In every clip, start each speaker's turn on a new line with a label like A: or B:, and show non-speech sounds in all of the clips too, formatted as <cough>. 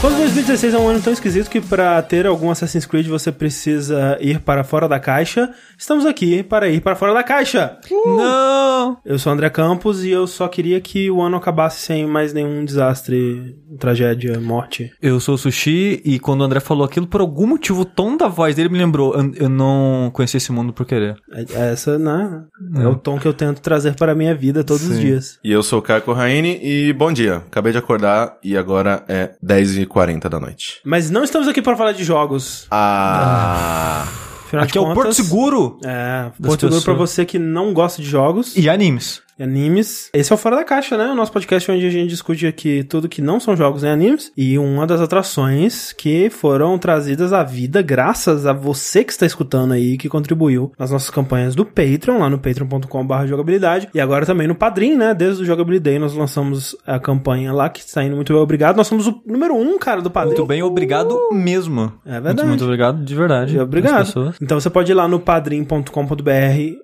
A: Quando 2016 é um ano tão esquisito que para ter algum Assassin's Creed você precisa ir para fora da caixa, estamos aqui para ir para fora da caixa.
B: Não!
A: Eu sou o André Campos e eu só queria que o ano acabasse sem mais nenhum desastre, tragédia, morte.
B: Eu sou o Sushi e quando o André falou aquilo, por algum motivo, o tom da voz dele me lembrou. Eu, eu não conheci esse mundo por querer.
A: É- Essa, né? É o tom que eu tento trazer para a minha vida todos os
B: Sim.
A: dias.
C: E eu sou o Caio Corraine e bom dia. Acabei de acordar e agora é 10h40 da noite.
A: Mas não estamos aqui para falar de jogos.
C: Ah.
A: Afinal
B: Aqui é o Porto Seguro
A: É, Porto Seguro pra
B: pessoas.
A: você que não gosta de jogos.
B: e animes.
A: E animes. Esse é o Fora da Caixa, né? O nosso podcast onde a gente discute aqui tudo que não são jogos nem animes. E uma das atrações que foram trazidas à vida graças a você que está escutando aí, que contribuiu nas nossas campanhas do Patreon, lá no patreon.com.br jogabilidade. E agora também no Padrim, né? Desde o Jogabilidade nós lançamos a campanha lá, que está indo muito bem, obrigado. Nós somos o número um, cara, do Padrim.
B: Muito bem, obrigado mesmo.
A: É verdade.
B: Muito, muito obrigado, de verdade. às
A: Obrigado. Então você pode ir lá no padrim.com.br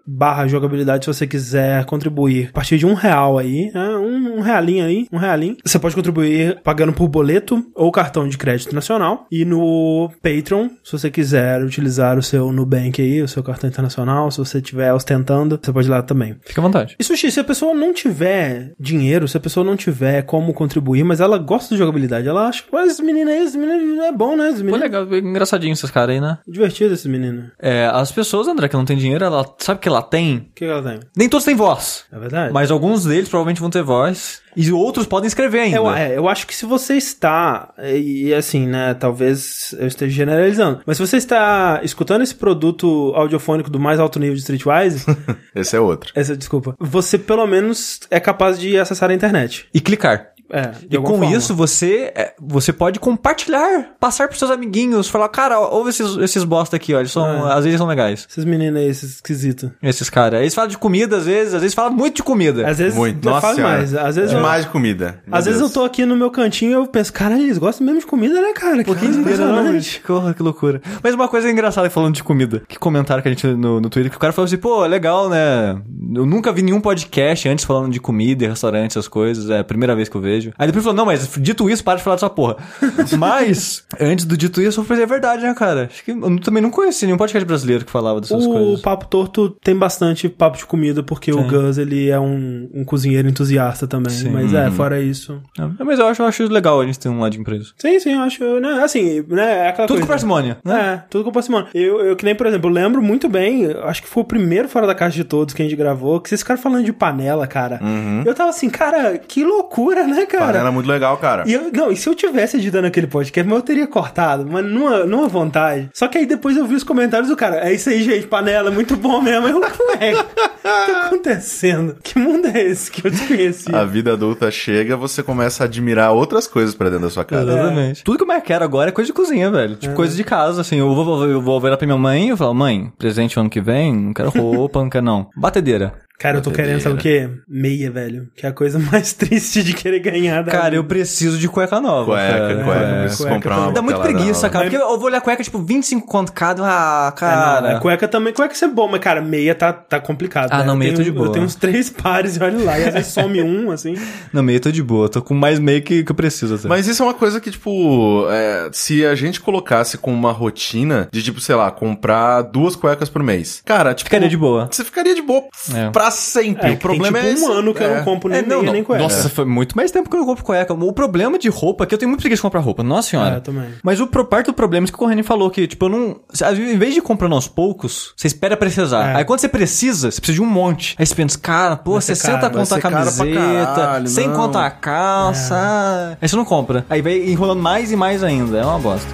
A: barra jogabilidade se você quiser contribuir a partir de um real aí, né? um, um realinho aí, um realinho. Você pode contribuir pagando por boleto ou cartão de crédito nacional. E no Patreon, se você quiser utilizar o seu Nubank aí, o seu cartão internacional, se você estiver ostentando, você pode ir lá também.
B: Fica à vontade.
A: E Sushi, se a pessoa não tiver dinheiro, se a pessoa não tiver como contribuir, mas ela gosta de jogabilidade, ela acha, mas esse menino aí, esse menino é bom, né? Esse menino é
B: legal, engraçadinho esses caras aí, né?
A: divertido esse menino.
B: É, as pessoas, André, que não tem dinheiro, ela sabe o que ela tem?
A: O que que ela tem?
B: Nem todos têm voz.
A: É verdade?
B: Mas alguns deles provavelmente vão ter voz. E outros podem escrever ainda.
A: Eu, é, eu acho que se você está, e, e assim, né, talvez eu esteja generalizando, mas se você está escutando esse produto audiofônico do mais alto nível de Streetwise, <laughs>
C: Esse é outro.
A: essa desculpa, você pelo menos é capaz de acessar a internet.
B: E clicar.
A: É, de
B: E com
A: forma.
B: isso, você, é, você pode compartilhar, passar pros seus amiguinhos, falar, cara, ouve esses, esses bosta aqui, ó, eles são,
A: É.
B: às vezes são legais.
A: Esses meninos aí, esses esquisitos.
B: Esses caras. Eles falam de comida, às vezes, às vezes falam muito de comida.
A: Às vezes
C: Muito. Nossa
A: falo
C: senhora.
A: mais. Às vezes, eu,
C: Demais de comida. Meu
A: às vezes eu
C: Deus.
A: tô aqui no meu cantinho e eu penso, cara, eles gostam mesmo de comida, né, cara? Que
B: não,
A: impressionante.
B: Porra, que loucura. Mas uma coisa engraçada falando de comida. Que comentaram que a gente no, no Twitter, que o cara falou assim, pô, é legal, né? Eu nunca vi nenhum podcast antes falando de comida e restaurante, essas coisas. É a primeira vez que eu vejo. Aí depois falou, não, mas dito isso, para de falar dessa porra. <laughs> mas, antes do dito isso, eu falei, é verdade, né, cara? Acho que eu também não conheci nenhum podcast brasileiro que falava dessas
A: O
B: coisas.
A: Papo Torto tem bastante papo de comida, porque o
B: Tem.
A: Gus, ele é um, um cozinheiro entusiasta também.
B: Sim.
A: Mas é, fora isso...
B: É, mas eu acho, eu acho legal a gente ter um lado de empresa.
A: Sim, sim, eu acho, né, assim, né, é
B: Tudo com
A: coisa.
B: parcimônia, né?
A: É, tudo com parcimônia. Eu, eu que nem, por exemplo, eu lembro muito bem, acho que foi o primeiro Fora da Caixa de todos que a gente gravou, que vocês ficaram falando de panela, cara. Eu tava assim, cara, que loucura, né, cara?
C: É muito legal, cara.
A: E eu, não, e se eu tivesse editando aquele podcast, mas eu teria cortado, mas numa, numa vontade. Só que aí depois eu vi os comentários do cara, é isso aí, gente, panela, muito bom mesmo. Eu, ué, o que tá acontecendo? Que mundo é esse que eu desconheci?
C: A vida adulta chega, você começa a admirar outras coisas pra dentro da sua casa.
B: Exatamente. Tudo que eu mais quero agora é coisa de cozinha, velho. Tipo, coisa de casa, assim. Eu vou, eu vou virar pra minha mãe e eu falo, mãe, presente ano que vem, não quero roupa, não quero não. Batedeira.
A: Cara, eu tô querendo, sabe o quê? Meia, velho. Que é a coisa <laughs> mais triste de querer ganhar da
B: Cara, eu
A: vida.
B: preciso de cueca nova.
C: Cueca,
B: cara.
C: cueca,
A: É,
C: preciso
A: cueca
C: comprar uma.
B: Dá muito preguiça,
C: nova.
B: cara. Porque eu vou olhar cueca, tipo, 25 conto cada. Ah,
A: É, não,
B: cara.
A: é, cueca também, cueca isso é bom, mas cara, meia tá, tá complicado.
B: Ah,
A: né?
B: não,
A: Eu
B: meia
A: tenho-
B: tô de boa.
A: Eu tenho uns três pares e olha lá, e às vezes some um, assim. <laughs>
B: Não, meio tô de boa. Tô com mais meio que, que eu preciso até.
C: Mas isso é uma coisa que, tipo, é, se a gente colocasse com uma rotina de, tipo, sei lá, comprar duas cuecas por mês. Cara, tipo.
B: Ficaria de boa.
C: Você ficaria de boa
B: É.
C: pra sempre.
A: É,
C: o problema
A: tem,
C: é.
A: tipo, um
C: esse.
A: ano que eu
C: É.
A: não compro nem
B: É, não,
A: meia
B: não.
A: nem cueca.
B: Nossa, foi muito mais tempo que eu não compro cueca. O problema de roupa é que eu tenho muito preguiça de comprar roupa. Nossa senhora.
A: É, também.
B: Mas o parte do problema é que o Reni falou, que, tipo, eu não. Em vez de ir comprando aos poucos, você espera precisar.
A: É.
B: Aí quando você precisa, você precisa de um monte. Aí você pensa, cara, pô,
A: Vai ser
B: 60
A: caro,
C: vai
B: conto a
C: pra
B: camiseta,
C: caralho,
B: 100
C: não.
B: conto a calça. Aí você não compra. Aí vai enrolando mais e mais ainda. É uma bosta.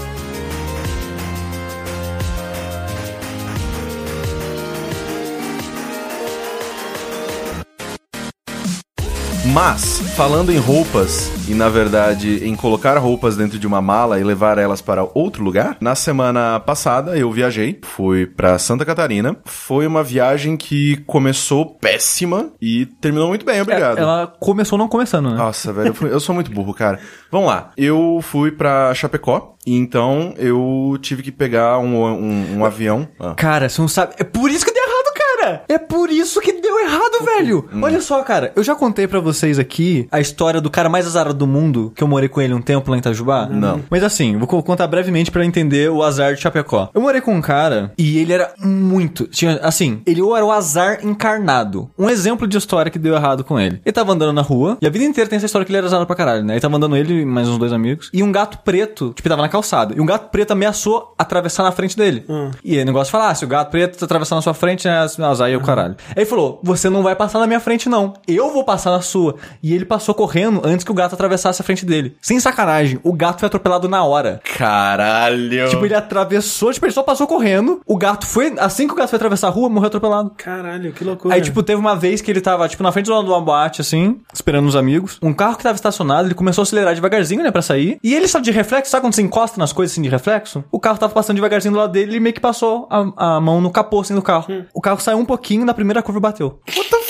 C: Mas, falando em roupas, e na verdade em colocar roupas dentro de uma mala e levar elas para outro lugar, na semana passada eu viajei, fui pra Santa Catarina. Foi uma viagem que começou péssima e terminou muito bem, obrigado.
B: É, Ela começou não começando, né?
C: Nossa, velho, eu, fui- eu sou muito burro, cara. Vamos lá. Eu fui pra Chapecó, e então eu tive que pegar um, um, um avião. Ah.
B: Cara, você não sabe. É por isso que cara. É por isso que deu errado, velho. Olha só, cara, eu já contei pra vocês aqui a história do cara mais azarado do mundo, que eu morei com ele um tempo lá em Itajubá.
C: Não.
B: Mas assim, vou co- contar brevemente pra entender o azar de Chapecó. Eu morei com um cara e ele era muito. Tinha, assim, ele ou era o azar encarnado. Um exemplo de história que deu errado com ele. Ele tava andando na rua, e a vida inteira tem essa história que ele era azarado pra caralho, né? Ele tava andando ele e mais uns dois amigos. E um gato preto, tipo, tava na calçada. E um gato preto ameaçou atravessar na frente dele. E aí o negócio fala: ah, se o gato preto atravessar na sua frente, é azar e o caralho. Aí ele falou: você não vai passar na minha frente, não. Eu vou passar na sua. E ele passou correndo antes que o gato atravessasse a frente dele. Sem sacanagem, o gato foi atropelado na hora.
C: Caralho.
B: Tipo, ele atravessou, tipo, ele só passou correndo. O gato foi. Assim que o gato foi atravessar a rua, morreu atropelado.
A: Caralho, que loucura.
B: Aí, tipo, teve uma vez que ele tava, tipo, na frente de uma, de uma boate, assim, esperando os amigos. Um carro que tava estacionado, ele começou a acelerar devagarzinho, né, pra sair. E ele, sabe, de reflexo, sabe quando você encosta nas coisas, assim, de reflexo? O carro tava passando devagarzinho do lado dele e ele meio que passou a, a mão no capô, assim, do carro. O carro saiu um pouquinho, na primeira curva bateu.
C: What the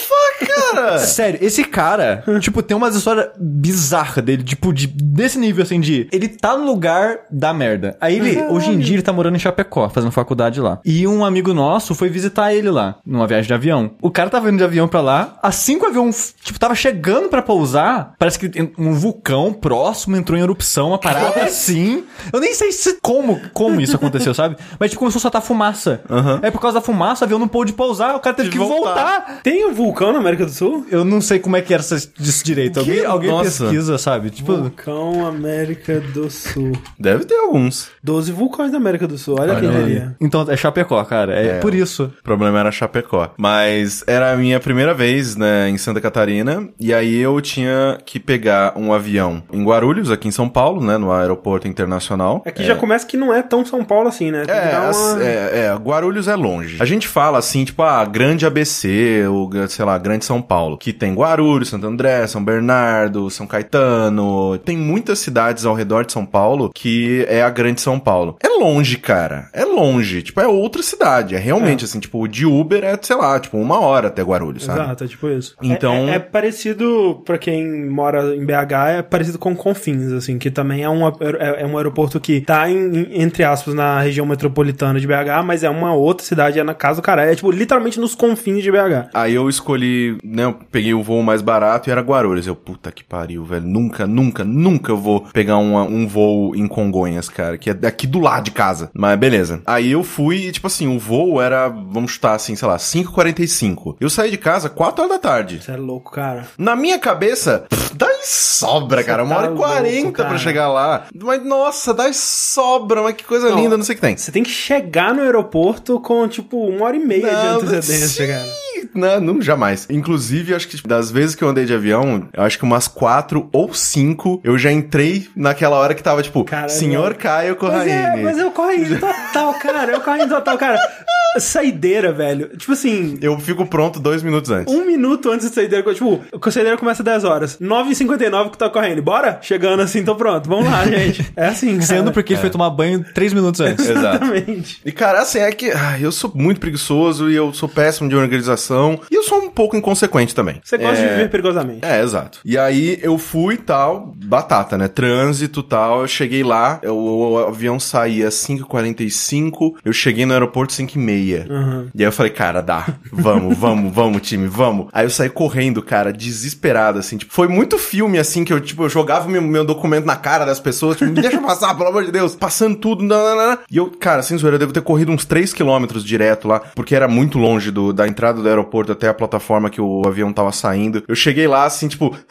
C: cara?
B: Sério, esse cara, tipo, tem umas histórias bizarras dele, tipo, de, desse nível, assim, de... Ele tá no lugar da merda. Aí ele, hoje em dia, ele tá morando em Chapecó, fazendo faculdade lá. E um amigo nosso foi visitar ele lá, numa viagem de avião. O cara tava indo de avião pra lá, assim que o avião, tipo, tava chegando pra pousar, parece que um vulcão próximo entrou em erupção, uma parada assim. Eu nem sei se, como, como isso aconteceu, sabe? Mas, tipo, começou a soltar fumaça. Aí, por causa da fumaça, o avião não pôde pousar, o cara teve
C: De
B: que
C: voltar.
B: voltar.
A: Tem um vulcão na América do Sul?
B: Eu não sei como é que era isso direito. Alguém,
C: Que?
B: alguém
C: Nossa.
B: pesquisa, sabe? Tipo,
A: Vulcão América do Sul.
C: Deve ter alguns.
A: 12 vulcões da América do Sul, olha quem diria.
B: então é Chapecó, cara. É,
C: É.
B: por isso.
C: O problema era Chapecó. Mas era a minha primeira vez, né, em Santa Catarina. E aí eu tinha que pegar um avião em Guarulhos, aqui em São Paulo, né, no aeroporto internacional.
A: Aqui já começa que não é tão São Paulo assim, né? Tem que
C: É,
A: uma-
C: é, é, Guarulhos é longe. A gente fala assim, tipo, ah, grande ABC, ou, sei lá, grande São Paulo, que tem Guarulhos, Santo André, São Bernardo, São Caetano. Tem muitas cidades ao redor de São Paulo que é a grande São Paulo. É longe, cara. É longe. Tipo, é outra cidade. É realmente assim, tipo, de Uber é, sei lá, tipo, uma hora até Guarulhos, sabe?
A: Exato, é tipo isso.
C: Então-
A: É, é- é parecido, pra quem mora em BH, é parecido com Confins, assim, que também é um, é, é um aeroporto que tá, em- entre aspas, na região metropolitana de BH, mas é uma outra cidade, é na casa do cara. É, tipo, literalmente nos confins de BH.
C: Aí eu escolhi, né, eu peguei o voo mais barato e era Guarulhos. Eu, puta que pariu, velho. Nunca, nunca, nunca eu vou pegar uma- um voo em Congonhas, cara, que é daqui do lado de casa. Mas beleza. Aí eu fui e, tipo assim, o voo era, vamos chutar assim, sei lá, 5h45. Eu saí de casa 4 horas da tarde.
A: Você é louco, cara.
C: Na minha cabeça, pff, dá em sobra, cara. Uma
A: tá
C: hora e quarenta
A: louco,
C: pra
A: cara.
C: chegar lá. Mas, nossa, dá em sobra. Mas que coisa
A: Não,
C: linda, não sei o que tem.
A: Você tem que chegar no aeroporto com, tipo, uma hora e meia
C: Não,
A: de antecedência, cara.
C: Não, não, jamais. Inclusive, acho que tipo, das vezes que eu andei de avião, eu acho que umas quatro ou cinco, eu já entrei naquela hora que tava, tipo,
A: Caralho.
C: Senhor Caio
A: Mas é,
C: Corraine.
A: mas é o correndo total, cara. É o correndo total, cara. Saideira, velho. Tipo assim,
C: Eu fico pronto dois minutos antes.
A: um minuto antes de saideira, tipo, o saideira começa às 10 horas. 9h59 que tá correndo. Bora? Chegando assim, tô pronto. Vamos lá, <laughs> gente. É assim, cara.
B: Sendo porque ele foi tomar banho três minutos antes.
C: Exato.
A: Exatamente.
C: E, cara, assim, é que ah, eu sou muito preguiçoso e eu sou péssimo de organização. E eu sou um pouco inconsequente também.
A: Você gosta
C: É,
A: de viver perigosamente.
C: É, exato. E aí eu fui tal, batata, né? Trânsito tal. Eu cheguei lá, eu- o avião saía às 5h45, eu cheguei no aeroporto 5h30.
A: Uhum.
C: E aí eu falei, cara, dá. Vamos, vamos, <laughs> vamos, time, vamos. Aí eu saí correndo, cara, desesperado, assim. Tipo, foi muito filme, assim, que eu, tipo, eu jogava meu, meu documento na cara das pessoas, tipo, me deixa <laughs> passar, pelo amor de Deus. Passando tudo, nananana. E eu, cara, sem zoeira, eu devo ter corrido uns 3 quilômetros direto lá, porque era muito longe do, da entrada do aeroporto até a plataforma que o avião tava saindo. Eu cheguei lá, assim, tipo... <laughs>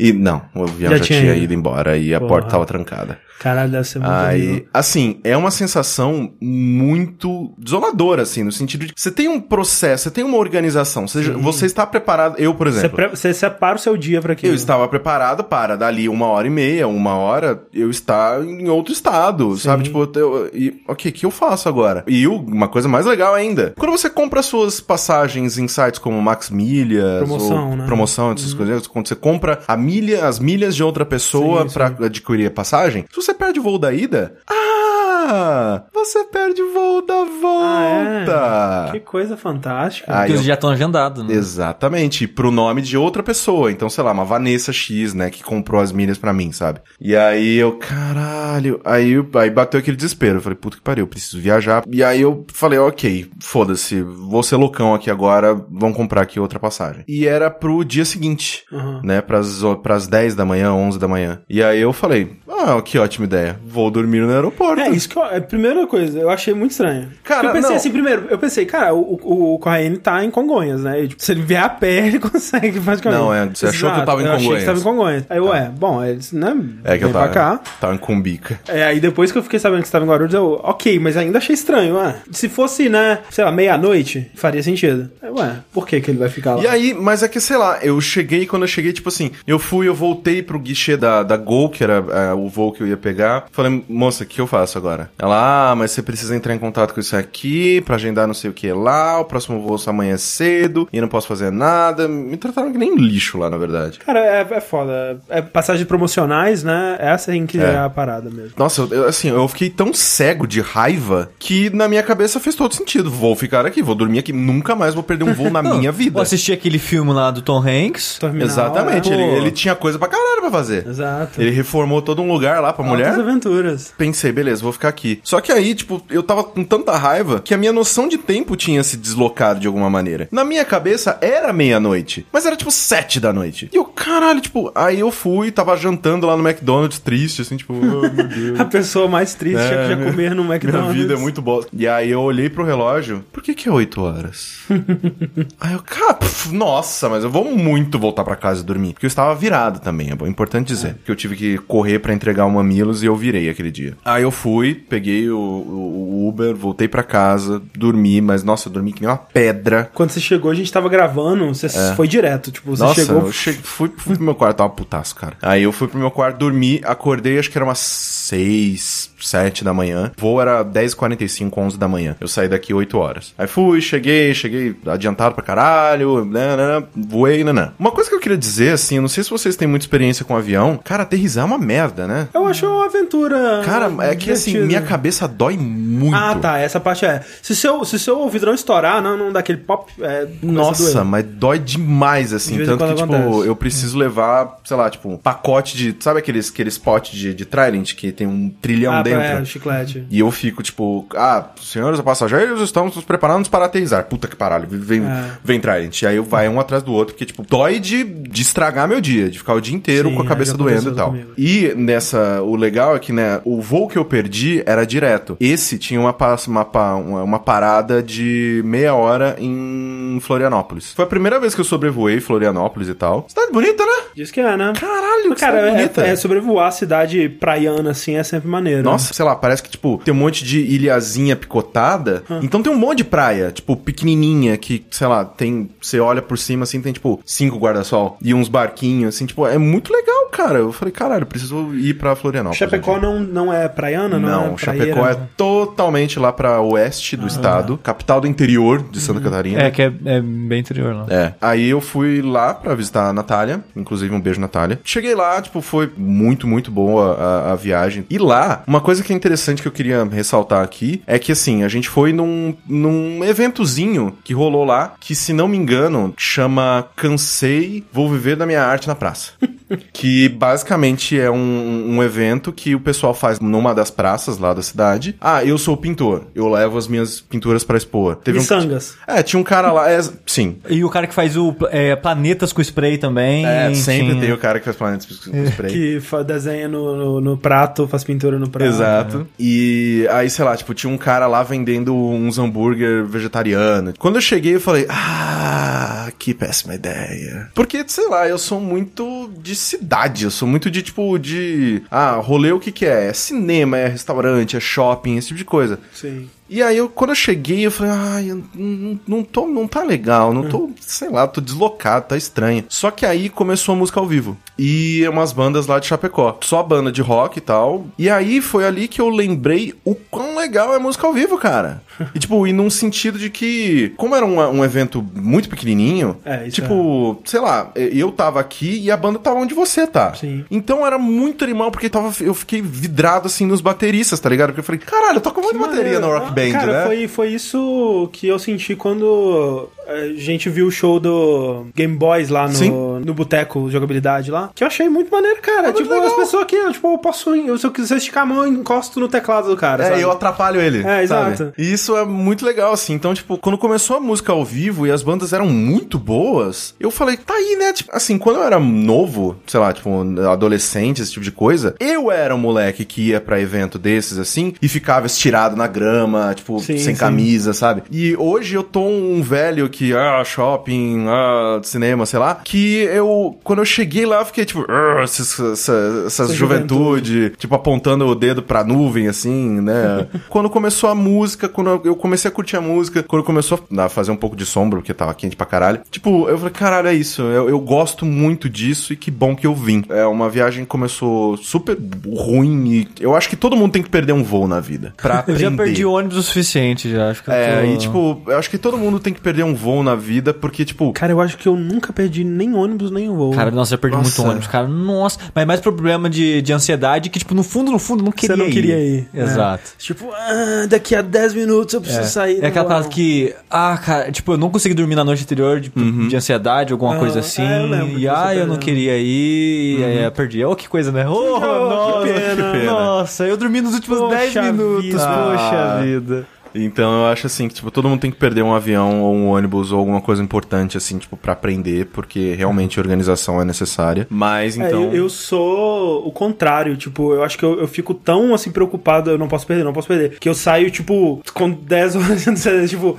C: E não, o avião
A: Já
C: já,
A: tinha
C: tinha,
A: ido.
C: ido embora e a
A: Porra.
C: porta tava trancada.
A: Caralho, deve ser muito
C: Aí,
A: horrível.
C: assim, é uma sensação muito desoladora, assim, no sentido de que você tem um processo, você tem uma organização, você, você está preparado. Eu, por
A: Você,
C: exemplo,
A: pre- você separa o seu dia pra aquilo.
C: eu estava preparado para dali uma hora e meia, uma hora, eu estar em outro estado, sabe? Tipo, eu, e, ok, o que eu faço agora? E uma coisa mais legal ainda, quando você compra suas passagens em sites como Max Milhas,
A: Promoção, né?
C: promoção, essas coisas, quando você compra a milha, as milhas de outra pessoa
A: Sim,
C: para adquirir a passagem, se você perde o voo da ida, ah, Ah, você perde o voo da volta.
A: Ah, é? Que coisa fantástica.
C: Aí
B: Porque
C: eu-
B: eles já estão agendados, né?
C: Exatamente, e pro nome de outra pessoa. Então, sei lá, uma Vanessa X, né, que comprou as milhas pra mim, sabe? E aí eu, caralho, aí, eu- aí bateu aquele desespero. Eu falei, puta que pariu, eu preciso viajar. E aí eu falei, ok, foda-se, vou ser loucão aqui agora, vamos comprar aqui outra passagem. E era pro dia seguinte,
A: Uhum.
C: né, pras, pras 10 da manhã, 11 da manhã. E aí eu falei, ah, que ótima ideia, vou dormir no aeroporto.
A: É, isso que eu, é a primeira coisa, eu achei muito estranho.
C: Cara,
A: Porque eu pensei
C: não.
A: assim, primeiro, eu pensei, cara, o, o, o Corraine tá em Congonhas, né? E, tipo, se ele vier a pé, <laughs> ele consegue praticamente.
C: Não, é, você achou que eu tava em
A: Eu achei que
C: Congonhas.
A: tava em Congonhas. Aí, ué, bom, eles, né?
C: É que eu tava,
A: pra cá.
C: tava em Cumbica.
A: É, aí depois que eu fiquei sabendo que você tava em Guarulhos, eu, ok, mas ainda achei estranho, ué. Se fosse, né, sei lá, meia-noite, faria sentido. Aí, ué, por que que ele vai ficar lá?
C: E aí, mas é que, sei lá, eu cheguei, quando eu cheguei, tipo assim, eu fui, eu voltei pro guichê da, da Gol, que era é, o voo que eu ia pegar. Falei, moça, o que eu faço agora? Ela, ah, mas você precisa entrar em contato com isso aqui, pra agendar não sei o que lá, o próximo voo só amanhã é cedo, e eu não posso fazer nada. Me trataram que nem lixo lá, na verdade.
A: Cara, é, é foda. É passagens promocionais, né? Essa em que é.
C: É.
A: a parada mesmo.
C: Nossa, eu- eu, assim, eu fiquei tão cego de raiva que na minha cabeça fez todo sentido. Vou ficar aqui, vou dormir aqui, nunca mais vou perder um voo na minha vida.
B: Vou assistir aquele filme lá do Tom Hanks.
A: Terminal,
C: Exatamente,
A: é.
C: ele, ele tinha coisa pra caralho pra fazer.
A: Exato.
C: Ele reformou todo um lugar lá pra mulher.
A: Altas aventuras.
C: Pensei, beleza, vou ficar aqui. Só que aí, tipo, eu tava com tanta raiva que a minha noção de tempo tinha se deslocado de alguma maneira. Na minha cabeça era meia-noite, mas era tipo sete da noite. E eu, caralho, tipo, aí eu fui, tava jantando lá no McDonald's, triste, assim, tipo, oh, meu <laughs> Deus.
A: A pessoa mais triste é, que já
C: minha-
A: comer no
C: Minha
A: McDonald's.
C: vida é muito bosta. E aí eu olhei pro relógio, por que que é 8 horas? <laughs> aí eu, cara, pf, nossa, mas eu vou muito voltar pra casa e dormir. Porque eu estava virado também, é bom- importante dizer. Que eu tive que correr pra entregar o Mamilos e eu virei aquele dia. Aí eu fui, peguei o, o- Uber, voltei pra casa, dormi, mas nossa, eu dormi que nem uma pedra.
A: Quando você chegou, a gente tava gravando, você foi direto. Tipo, você
C: É. Nossa,
A: chegou.
C: eu fui, fui pro meu quarto, tava putaço, cara. Aí eu fui pro meu quarto, dormi, acordei, acho que era umas 6, 7 da manhã. O voo era 10h45, 11 da manhã. Eu saí daqui 8 horas. Aí fui, cheguei, cheguei adiantado pra caralho, né, né, né, voei, né. Uma coisa que eu queria dizer, assim, eu não sei se vocês têm muita experiência com avião, cara, aterrissar é uma merda, né?
A: Eu acho uma aventura.
C: Cara, é que assim, minha cabeça dói muito.
A: Ah, tá. Essa parte é. Se seu, se seu ouvido não estourar, não, não dá aquele pop. É,
C: Nossa, mas dói demais, assim.
A: De
C: Tanto que, tipo,
A: acontece.
C: eu preciso levar, sei lá, tipo, um pacote de. Sabe aqueles, aqueles potes de, de Trident que tem um trilhão
A: ah,
C: dentro?
A: É, chiclete.
C: E eu fico, tipo, ah, senhores passageiros, estamos nos preparando para aterrissar. Puta que paralho, vem,
A: É.
C: vem Trident. E aí vai um atrás do outro, porque, tipo, dói de, de estragar meu dia, de ficar o dia inteiro
A: Sim,
C: com a
A: é,
C: cabeça doendo e tal.
A: comigo.
C: E nessa, o legal é que, né, o voo que eu perdi era direto. Esse tinha uma, uma, uma, uma parada de meia hora em Florianópolis. Foi a primeira vez que eu sobrevoei Florianópolis e tal. Cidade bonita, né?
A: Diz que é, né?
C: Caralho, que
A: Cara,
C: cidade
A: é,
C: bonita.
A: é sobrevoar a cidade praiana, assim, é sempre maneiro.
C: Nossa, sei lá, parece que, tipo, tem um monte de ilhazinha picotada. Então tem um monte de praia, tipo, pequenininha, que, sei lá, tem... Você olha por cima, assim, tem, tipo, cinco guarda-sol e uns barquinhos, assim, tipo, é muito legal, cara. Eu falei, caralho, eu preciso ir pra Florianópolis.
A: Chapecó não, não é praiana, não,
C: Não,
A: é
C: Chapecó é totalmente lá pra oeste do estado, capital do interior de Santa Catarina.
B: É, que é, é bem interior lá.
C: É. Aí eu fui lá pra visitar a Natália, inclusive um beijo, Natália. Cheguei lá, tipo, foi muito, muito boa a, a viagem. E lá, uma coisa que é interessante que eu queria ressaltar aqui é que, assim, a gente foi num, num eventozinho que rolou lá, que, se não me engano, chama Cansei, Vou Viver da Minha Arte na Praça. <laughs> que basicamente é um, um evento que o pessoal faz numa das praças lá da cidade. Ah, eu sou pintor, eu levo as minhas pinturas pra expor. Teve um, é, tinha um cara lá, é, sim,
B: E o cara que faz o é, Planetas com Spray também.
C: É, sempre
B: tinha-
C: tem o cara que faz planetas com spray.
A: Que desenha no, no, no prato, faz pintura no prato.
C: Exato. E aí, sei lá, tipo, tinha um cara lá vendendo uns hambúrguer vegetariano. Quando eu cheguei, eu falei, ah, que péssima ideia. Porque, sei lá, eu sou muito de cidade, eu sou muito de, tipo, de... Ah, rolê o que que é? É cinema, é restaurante, é shopping, esse tipo de coisa.
A: Sim.
C: E aí, eu, quando eu cheguei, eu falei, ai, eu não, não, tô, não tá legal, não tô, sei lá, tô deslocado, tá estranho. Só que aí começou a música ao vivo. E umas bandas lá de Chapecó. Só banda de rock e tal. E aí foi ali que eu lembrei o quão legal é música ao vivo, cara. <laughs> E tipo, e num sentido de que, como era um, um evento muito pequenininho,
A: É,
C: tipo, sei lá, eu tava aqui e a banda tava onde você tá.
A: Sim.
C: Então era muito animal, porque tava, eu fiquei vidrado assim nos bateristas, tá ligado? Porque eu falei, caralho, eu toco muito bateria no Rock
A: Ah,
C: Band,
A: cara,
C: né?
A: Foi, foi isso que eu senti quando a gente viu o show do Game Boys lá
C: Sim.
A: no, no boteco de jogabilidade lá. Que eu achei muito maneiro, cara.
C: É
A: tipo,
C: legal.
A: as pessoas aqui, eu, tipo, eu posso. eu- Se eu quiser esticar a mão, eu encosto no teclado do cara.
C: É,
A: sabe?
C: eu atrapalho ele.
A: É,
C: sabe?
A: exato.
C: E isso é muito legal, assim. Então, tipo, quando começou a música ao vivo e as bandas eram muito boas, eu falei, tá aí, né? Tipo, assim, quando eu era novo, sei lá, tipo, adolescente, esse tipo de coisa, eu era um moleque que ia pra evento desses, assim, e ficava estirado na grama, tipo,
A: Sim,
C: sem
A: sim.
C: camisa, sabe? E hoje eu tô um velho que, ah, shopping, ah, cinema, sei lá, que eu, quando eu cheguei lá, eu fiquei, tipo, "Ah, essa, essa, essas juventude, tipo, apontando o dedo pra nuvem, assim, né? <laughs> quando começou a música, quando eu comecei a curtir a música, quando começou a fazer um pouco de sombra, porque tava quente pra caralho, tipo, eu falei, caralho, é isso, eu, eu gosto muito disso e que bom que eu vim. É uma viagem que começou super ruim e eu acho que todo mundo tem que perder um voo na vida. Pra <laughs>
B: Eu
C: aprender.
B: já perdi o ônibus o suficiente, já. Acho que eu
C: É,
B: tô...
C: e tipo, eu acho que todo mundo tem que perder um voo na vida, porque, tipo,
A: Cara, eu acho que eu nunca perdi nem ônibus, nem voo.
B: Cara, nossa, eu perdi
C: Nossa.
B: muito ônibus, cara. Nossa. Mas mais problema de, de ansiedade que, tipo, no fundo, no fundo, não queria
A: Você não queria ir.
B: Exato.
A: É. Tipo, ah, daqui a 10 minutos eu preciso sair.
B: É aquela parada que, ah, cara, tipo, eu não consegui dormir na noite anterior de, de ansiedade, alguma
A: Ah,
B: coisa assim.
A: é, eu lembro
B: e ah, eu não
A: perdeu.
B: queria ir, e aí eu perdi. Oh, que coisa, né? Oh, nossa, <laughs>
A: que pena.
C: que pena.
B: Nossa, eu dormi nos últimos
A: Poxa
B: 10 minutos.
A: vida.
B: Poxa
C: Ah.
B: vida.
C: Então eu acho assim que tipo, todo mundo tem que perder um avião ou um ônibus ou alguma coisa importante assim, tipo, pra aprender, porque realmente organização é necessária. Mas
A: É,
C: então.
A: eu, eu sou o contrário, tipo, eu acho que eu, eu fico tão assim preocupado, eu não posso perder, não posso perder, que eu saio, tipo, com 10 horas. <laughs> Tipo,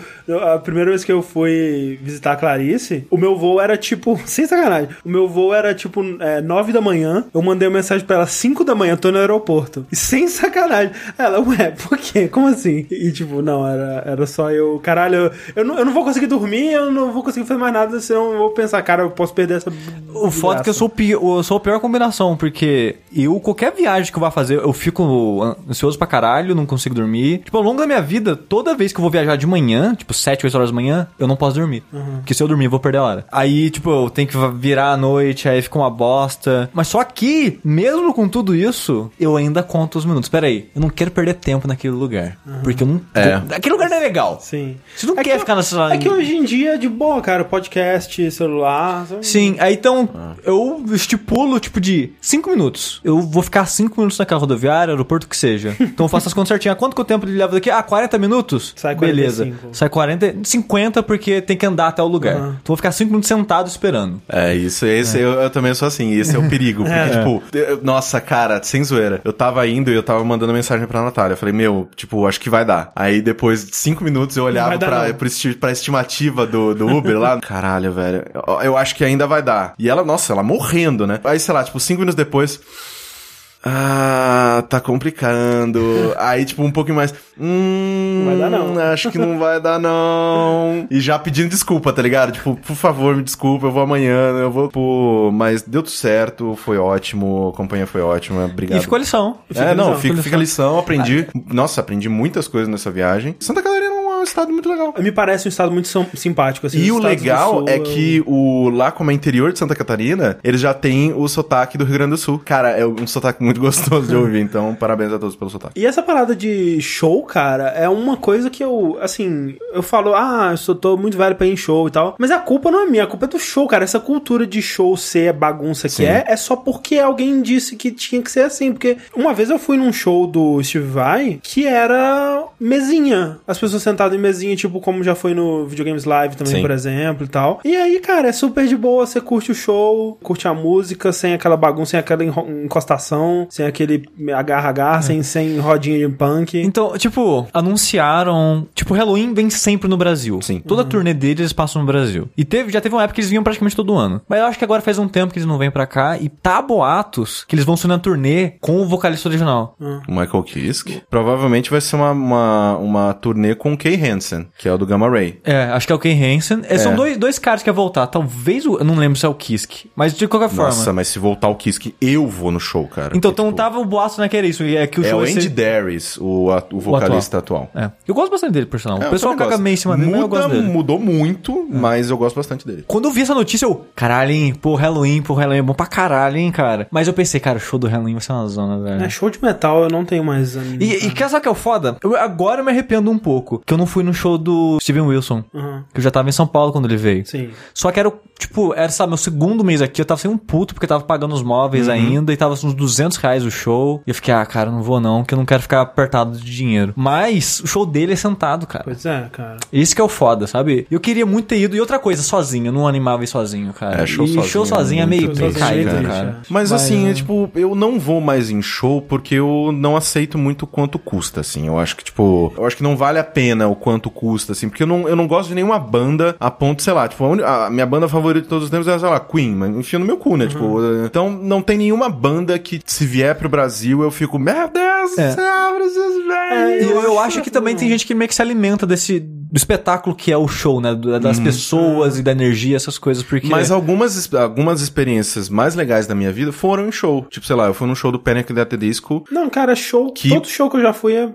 A: a primeira vez que eu fui visitar a Clarice, o meu voo era tipo, <laughs> sem sacanagem, o meu voo era tipo é, 9 da manhã, eu mandei uma mensagem pra ela 5 da manhã, tô no aeroporto. E sem sacanagem. Ela, ué, por quê? Como assim? E tipo, não, era, era só eu, caralho, eu, eu, não, eu não vou conseguir dormir, eu não vou conseguir fazer mais nada, senão eu vou pensar, cara, eu posso perder essa.
B: O foda é que eu sou, eu sou a pior combinação, porque eu, qualquer viagem que eu vá fazer, eu fico ansioso pra caralho, não consigo dormir. Tipo, ao longo da minha vida, toda vez que eu vou viajar de manhã, tipo, 7, 8 horas da manhã, eu não posso dormir. Porque se eu dormir, eu vou perder a hora. Aí, tipo, eu tenho que virar à noite, aí fica uma bosta. Mas só que, mesmo com tudo isso, eu ainda conto os minutos. Pera aí, eu não quero perder tempo naquele lugar. Porque eu não.
C: É.
B: Aquele lugar não é legal.
A: Sim.
B: Você não
A: É
B: quer
A: que-
B: ficar nessa.
A: É que hoje em dia é de boa, cara. Podcast, celular. são-
B: Sim, aí então
C: Ah.
B: eu estipulo, tipo, de 5 minutos. Eu vou ficar 5 minutos naquela rodoviária, aeroporto que seja. <laughs> Então eu faço as contas certinho. Ah, Quanto que o tempo ele leva daqui? Ah, 40 minutos?
A: Sai
B: Beleza.
A: 45.
B: Sai 40, 50 porque tem que andar até o lugar.
A: Aham.
B: Então eu vou ficar 5 minutos sentado esperando.
C: É, isso, esse Eu, eu também sou assim, esse é o perigo. <laughs> Porque,
A: É.
C: tipo, eu- nossa, cara, sem zoeira. Eu tava indo e eu tava mandando mensagem pra Natália. Eu falei, meu, tipo, acho que vai dar. Aí depois de cinco minutos eu olhava pra,
A: não.
C: pra, esti- pra estimativa do, do Uber lá. <laughs> Caralho, velho. Eu, eu acho que ainda vai dar. E ela, nossa, ela morrendo, né? Aí, sei lá, tipo, cinco minutos depois. Ah, tá complicando. Aí, tipo, um pouquinho mais. Hum.
A: Não vai dar, não.
C: Acho que não vai dar, não. E já pedindo desculpa, tá ligado? Tipo, por favor, me desculpa, eu vou amanhã, eu vou. Pô, mas deu tudo certo, foi ótimo, a companhia foi ótima, obrigado.
B: E ficou a lição.
C: É, não,
A: lição,
C: fica, fica a lição, aprendi. Nossa, aprendi muitas coisas nessa viagem. Santa Catarina é estado muito legal.
A: Me parece um estado muito sim- simpático, assim.
C: E o legal
A: Sul,
C: é
A: eu-
C: que o lá como é interior de Santa Catarina, eles já têm o sotaque do Rio Grande do Sul. Cara, é um sotaque muito <laughs> gostoso de ouvir, então parabéns a todos pelo sotaque.
A: E essa parada de show, cara, é uma coisa que eu, assim, eu falo, ah, eu só tô muito velho pra ir em show e tal. Mas a culpa não é minha, a culpa é do show, cara. Essa cultura de show ser a bagunça que
C: Sim.
A: é, é só porque alguém disse que tinha que ser assim. Porque uma vez eu fui num show do Steve Vai que era mesinha. As pessoas sentadas em turnezinha, tipo, como já foi no Videogames Live também,
C: Sim.
A: por exemplo, e tal. E aí, cara, é super de boa, você curte o show, curte a música, sem aquela bagunça, sem aquela encostação, sem aquele agarra-agarra, sem, sem rodinha de punk.
B: Então, tipo, anunciaram. Tipo, Halloween vem sempre no Brasil.
C: Sim.
B: Toda a turnê deles eles passam no Brasil. E teve, já teve uma época que eles vinham praticamente todo ano. Mas eu acho que agora faz um tempo que eles não vêm pra cá. E tá boatos que eles vão ser na turnê com o vocalista original.
C: O Michael Kiske. Provavelmente vai ser uma, uma, uma turnê com o Kay Hansen, que é o do Gamma Ray.
B: É, acho que é o Kay Hansen. É, São
C: É.
B: dois, dois caras que iam voltar. Talvez o. Eu não lembro se é o Kiske. Mas de qualquer
C: Nossa,
B: forma.
C: mas se voltar o Kiske, eu vou no show, cara.
B: Então,
C: Porque,
B: então
C: tipo,
B: tava o boato, né? Que era isso. É que o
C: É
B: show
C: o
B: ia
C: Andy
B: ser-
C: Darius, o, a- o vocalista atual.
B: É. Eu gosto bastante dele, por sinal.
C: É,
B: o pessoal caga meio em cima dele, mas eu
C: Muda,
B: gosto dele.
C: Mudou muito, mas eu gosto bastante dele.
B: Quando eu vi essa notícia, eu, caralho, hein, pô, Halloween, pô, Halloween é bom pra caralho, hein, cara. Mas eu pensei, cara, o show do Halloween vai ser uma zona, velho.
A: É show de metal, eu não tenho mais anime.
B: E, e quer saber o que é o foda? Eu, agora eu me arrependo um pouco, que eu não fui no show do Steven Wilson.
A: Uhum.
B: Que eu já tava em São Paulo quando ele veio.
A: Sim.
B: Só que era, o- tipo, era, sabe, meu segundo mês aqui, eu tava sem um puto, porque eu tava pagando os móveis
C: Uhum.
B: ainda, e tava uns 200 reais o show. E eu fiquei, ah, cara, não vou não, que eu não quero ficar apertado de dinheiro. Mas o show dele é sentado, cara.
A: Pois é, cara.
B: Esse que é o foda, sabe? Eu queria muito ter ido. E outra coisa, sozinho. Eu não animava ir sozinho, cara.
C: É, show
B: e
C: sozinho
B: show sozinho é meio caído,
A: cara.
B: cara.
C: Mas
B: Vai,
C: assim,
B: né?
C: é, tipo, eu não vou mais em show porque eu não aceito muito quanto custa, assim. Eu acho que, tipo, eu acho que não vale a pena o quanto custa, assim, porque eu não, eu não gosto de nenhuma banda a ponto, sei lá, tipo, a, a minha banda favorita de todos os tempos é, sei lá, Queen, mas enfia no meu cu, né? Tipo, então não tem nenhuma banda que se vier pro Brasil eu fico, meu Deus do
B: É.
C: céu, Brasil, velho.
B: E eu, eu acho que também tem gente que meio que se alimenta desse do espetáculo que é o show, né? Das pessoas e da energia, essas coisas, porque.
C: Mas algumas, algumas experiências mais legais da minha vida foram em show. Tipo, sei lá, eu fui num show do Panic! at the Disco.
A: Não, cara, show.
C: Que-
A: Todo show que eu já fui é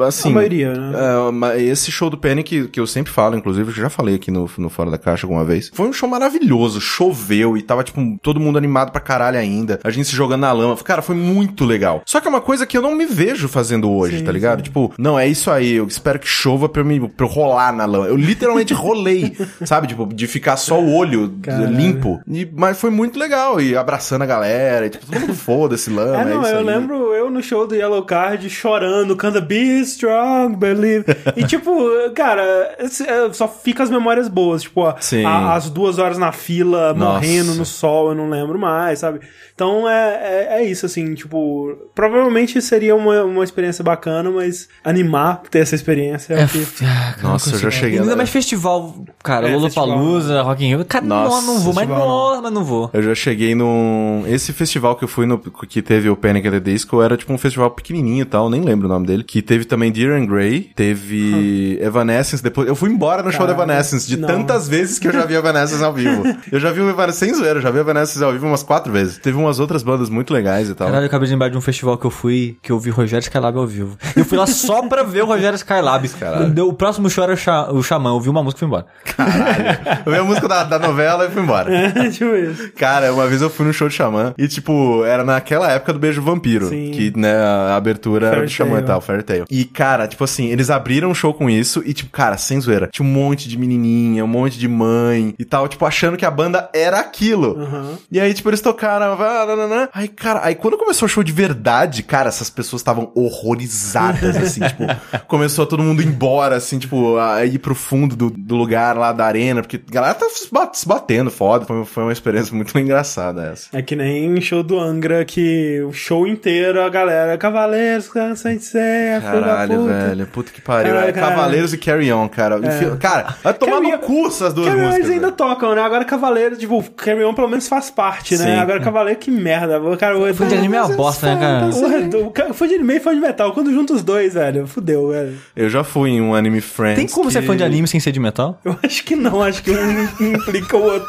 C: Assim,
A: a maioria, né?
C: É, mas esse show do Panic, que eu sempre falo, inclusive, eu já falei aqui no, no Fora da Caixa alguma vez, foi um show maravilhoso, choveu e tava, tipo, todo mundo animado pra caralho ainda, a gente se jogando na lama, cara, foi muito legal. Só que é uma coisa que eu não me vejo fazendo hoje, tá ligado? Tipo, não, é isso aí, eu espero que chova pra eu, me, pra eu rolar na lama. Eu literalmente <laughs> rolei, sabe? Tipo, de ficar só o olho
A: Caralho.
C: limpo. E, mas foi muito legal, e abraçando a galera, e, tipo, todo mundo foda-se lama,
A: É,
C: é
A: não,
C: isso
A: eu
C: aí.
A: lembro eu no show do Yellow Card chorando, canta Be Strong, Believe. E <laughs> tipo, cara, é, só fica as memórias boas. Tipo, a- as duas horas na fila,
C: Nossa.
A: morrendo no sol, eu não lembro mais, sabe? Então é, é, é isso, assim, tipo, provavelmente seria uma, uma experiência bacana, mas animar ter essa experiência é,
B: É,
A: o que.
B: ah,
C: Nossa, eu já cheguei
B: ainda mais festival, cara,
A: É,
B: Lollapalooza, Rock in Rio. Cara,
C: Nossa,
B: não, não vou, mas
A: não.
B: nossa, mas não vou.
C: Eu já cheguei num. Esse festival que eu fui no. que teve o Panic! at the Disco era tipo um festival pequenininho e tal, nem lembro o nome dele. Que teve também Dear and Grey, teve Evanescence. Depois eu fui embora no show da
A: Caralho,
C: Evanescence, de
A: não.
C: tantas vezes que eu já vi Evanescence ao vivo. <laughs> Eu já vi o Evanescence, sem zoeira, já vi Evanescence ao vivo umas quatro vezes. Teve umas outras bandas muito legais e tal.
B: Caralho, eu acabei de lembrar de um festival que eu fui, que eu vi Rogério Skylab ao vivo. Eu fui lá só pra ver o Rogério Skylab. <laughs>
C: Caralho.
B: O próximo show era o, Xa- o Xamã. Eu vi uma música e fui embora.
C: Caralho. Eu vi a música da, da novela e fui embora. <laughs>
A: tipo isso.
C: Cara, uma vez eu fui no show de Xamã e, tipo, era naquela época do Beijo Vampiro.
A: Sim.
C: Que, né, a abertura do Xamã e tal, Fairy Tail. E, cara, tipo assim, eles abriram um show com isso e, tipo, cara, sem zoeira, tinha um monte de menininha, um monte de mãe e tal, tipo, achando que a banda era aquilo.
A: Aham.
C: E aí, tipo, eles tocaram, ah, nananã. aí, cara, aí quando começou o show de verdade, cara, essas pessoas estavam horrorizadas, assim, <laughs> tipo, começou todo mundo embora, assim, tipo, a ir pro fundo do, do lugar lá da arena, porque a galera tá se batendo, foda, foi, foi uma experiência muito <laughs> engraçada essa.
A: É que nem show do Angra, que o show inteiro a galera, Cavaleiros, da
C: Caralho,
A: puta.
C: velho, puta que pariu.
A: Caralho,
C: é
A: caralho.
C: Cavaleiros e Carry On, cara. Enfim, Cara, vai tomar
A: Carry
C: no cu essas duas
A: Carry On
C: músicas.
A: eles ainda
C: velho.
A: tocam, né? Agora Cavaleiros, tipo, Carry On pelo menos faz parte, né?
C: Sim.
A: Agora Cavaleiro, que merda. Cara, o
B: Fã de anime é uma bosta, né, cara?
A: Cara- Fã de anime e fã de metal. Quando junta os dois, velho, fudeu, velho.
C: Eu já fui em um Anime Friends.
B: Tem como
C: que...
B: ser fã de anime sem ser de metal?
A: Eu acho que não, acho que um <laughs> implica o outro.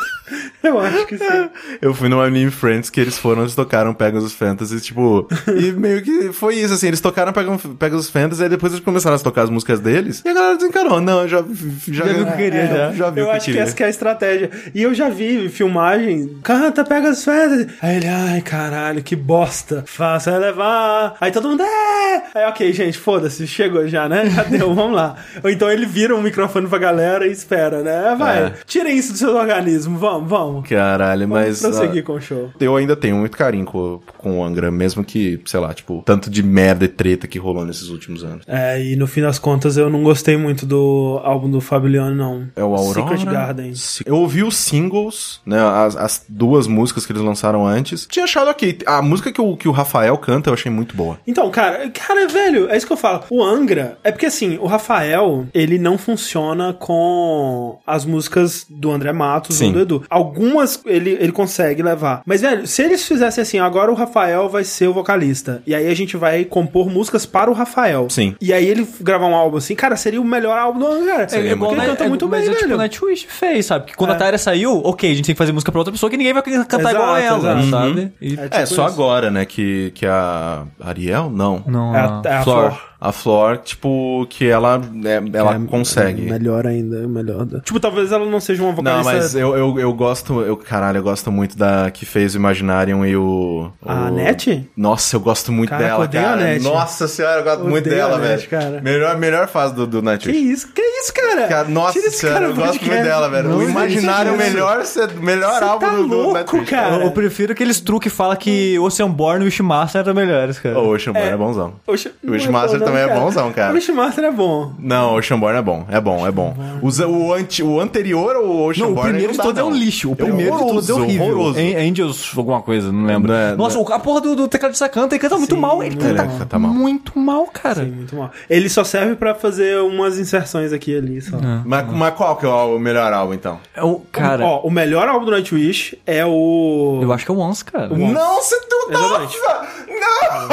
A: Eu acho que sim.
C: Eu fui no Anime Friends que eles foram, eles tocaram Pegasus Fantasy, tipo, e <laughs> meio que foi isso, assim, eles tocaram Pegasus Pegasus Fantasy, aí depois eles começaram a tocar as músicas deles, e a galera desencarou, não, eu já, já,
B: Já viu o que queria, já.
C: já viu
A: Eu
C: que
A: acho que
C: queria.
A: essa que é a estratégia. E eu já vi filmagem, canta, pega as férias. Aí ele, ai, caralho, que bosta. Faça elevar. Aí todo mundo, é! Aí, ok, gente, foda-se, chegou já, né? Já <laughs> deu, vamos lá. Ou então ele vira um microfone pra galera e espera, né? Vai,
C: É.
A: tirem isso do seu organismo, vamos, vamos.
C: Caralho, mas...
A: Vamos prosseguir
C: ah,
A: com o show.
C: Eu ainda tenho muito carinho com, com o Angra, mesmo que, sei lá, lá, tipo, tanto de merda e treta que rolou nesses últimos anos.
A: É, e no fim das contas eu não gostei muito do álbum do Fabilione, não.
C: É o Aurora.
A: Secret Garden.
C: Eu ouvi os singles, né? As, as duas músicas que eles lançaram antes. Tinha achado ok. A música que o, que o Rafael canta eu achei muito boa.
A: Então, cara, cara, velho, é isso que eu falo. O Angra, é porque assim, o Rafael, ele não funciona com as músicas do André Matos
C: Sim.
A: ou do Edu. Algumas ele, ele consegue levar. Mas, velho, se eles fizessem assim, agora o Rafael vai ser o vocalista. E aí a gente vai compor músicas para o Rafael.
C: Sim.
A: E aí ele gravar um álbum assim, cara, seria o melhor álbum do Angra. cara.
C: Seria
A: Porque
C: muito
A: ele
C: bom.
A: canta muito
B: mas
A: bem,
B: é tipo
A: velho.
B: o Nightwish fez, sabe? Que quando
A: É.
B: a Tyra saiu, ok, a gente tem que fazer música pra outra pessoa que ninguém vai cantar
A: Exato,
B: igual a ela,
A: exato.
B: sabe? E-
A: É
C: É,
A: tipo
C: só
A: isso.
C: agora, né, que, que a Ariel? Não.
B: Não,
A: É a- é a
B: Flor.
A: Flor.
C: A Flor, tipo, que ela, é, ela
A: É,
C: consegue.
A: é melhor ainda, é melhor. da- Tipo, talvez ela não seja uma
C: Não,
A: vocalista.
C: mas eu, eu, eu gosto, eu, caralho, eu gosto muito da que fez o Imaginarium e o...
A: A
C: o-
A: Net?
C: Nossa, eu gosto muito
A: Caraca,
C: dela, cara.
A: Net.
C: Nossa senhora, eu gosto
A: Odeio
C: muito dela,
A: Net,
C: velho.
A: cara.
C: Melhor, melhor fase do, do
A: Que
C: Nightwish.
A: isso? Que isso, cara?
C: Cara, nossa senhora,
A: cara
C: eu gosto muito dela, velho.
A: Não
C: o Imaginário é o
A: isso.
C: melhor, cê-
A: Você
C: álbum
A: tá
C: do, do
A: louco,
C: Nightwish.
A: cara.
B: Eu prefiro aqueles truques que fala que Oceanborn e Wishmaster eram melhores, cara.
C: O Ocean Born é, bonzão.
A: Oxe,
C: O Wishmaster
A: não,
C: também é bonzão, cara.
A: O Wishmaster é bom.
C: Não, o Ocean Born é bom, é bom, é bom. Os- o, anti, o anterior ao Ocean
B: Não, o primeiro
C: não
B: de todos é um
C: não.
B: lixo. O primeiro de todos é horrível.
C: horroroso.
B: An- Angels, alguma coisa, não lembro.
C: Não é-
B: Nossa,
C: não
B: o- a porra do, do tecladista canta, ele canta muito mal. Ele
A: muito
B: canta
C: mal. Ele canta mal.
B: muito mal, cara.
A: Sim, muito mal. Ele só serve pra fazer umas inserções aqui e ali, só.
C: Mas, mas qual que é o melhor álbum, então?
B: É o, cara,
A: Ó, o melhor álbum do Nightwish é o...
B: eu acho que é o Once, cara.
C: Não, você tu...
A: Exatamente.
C: Nossa! Não!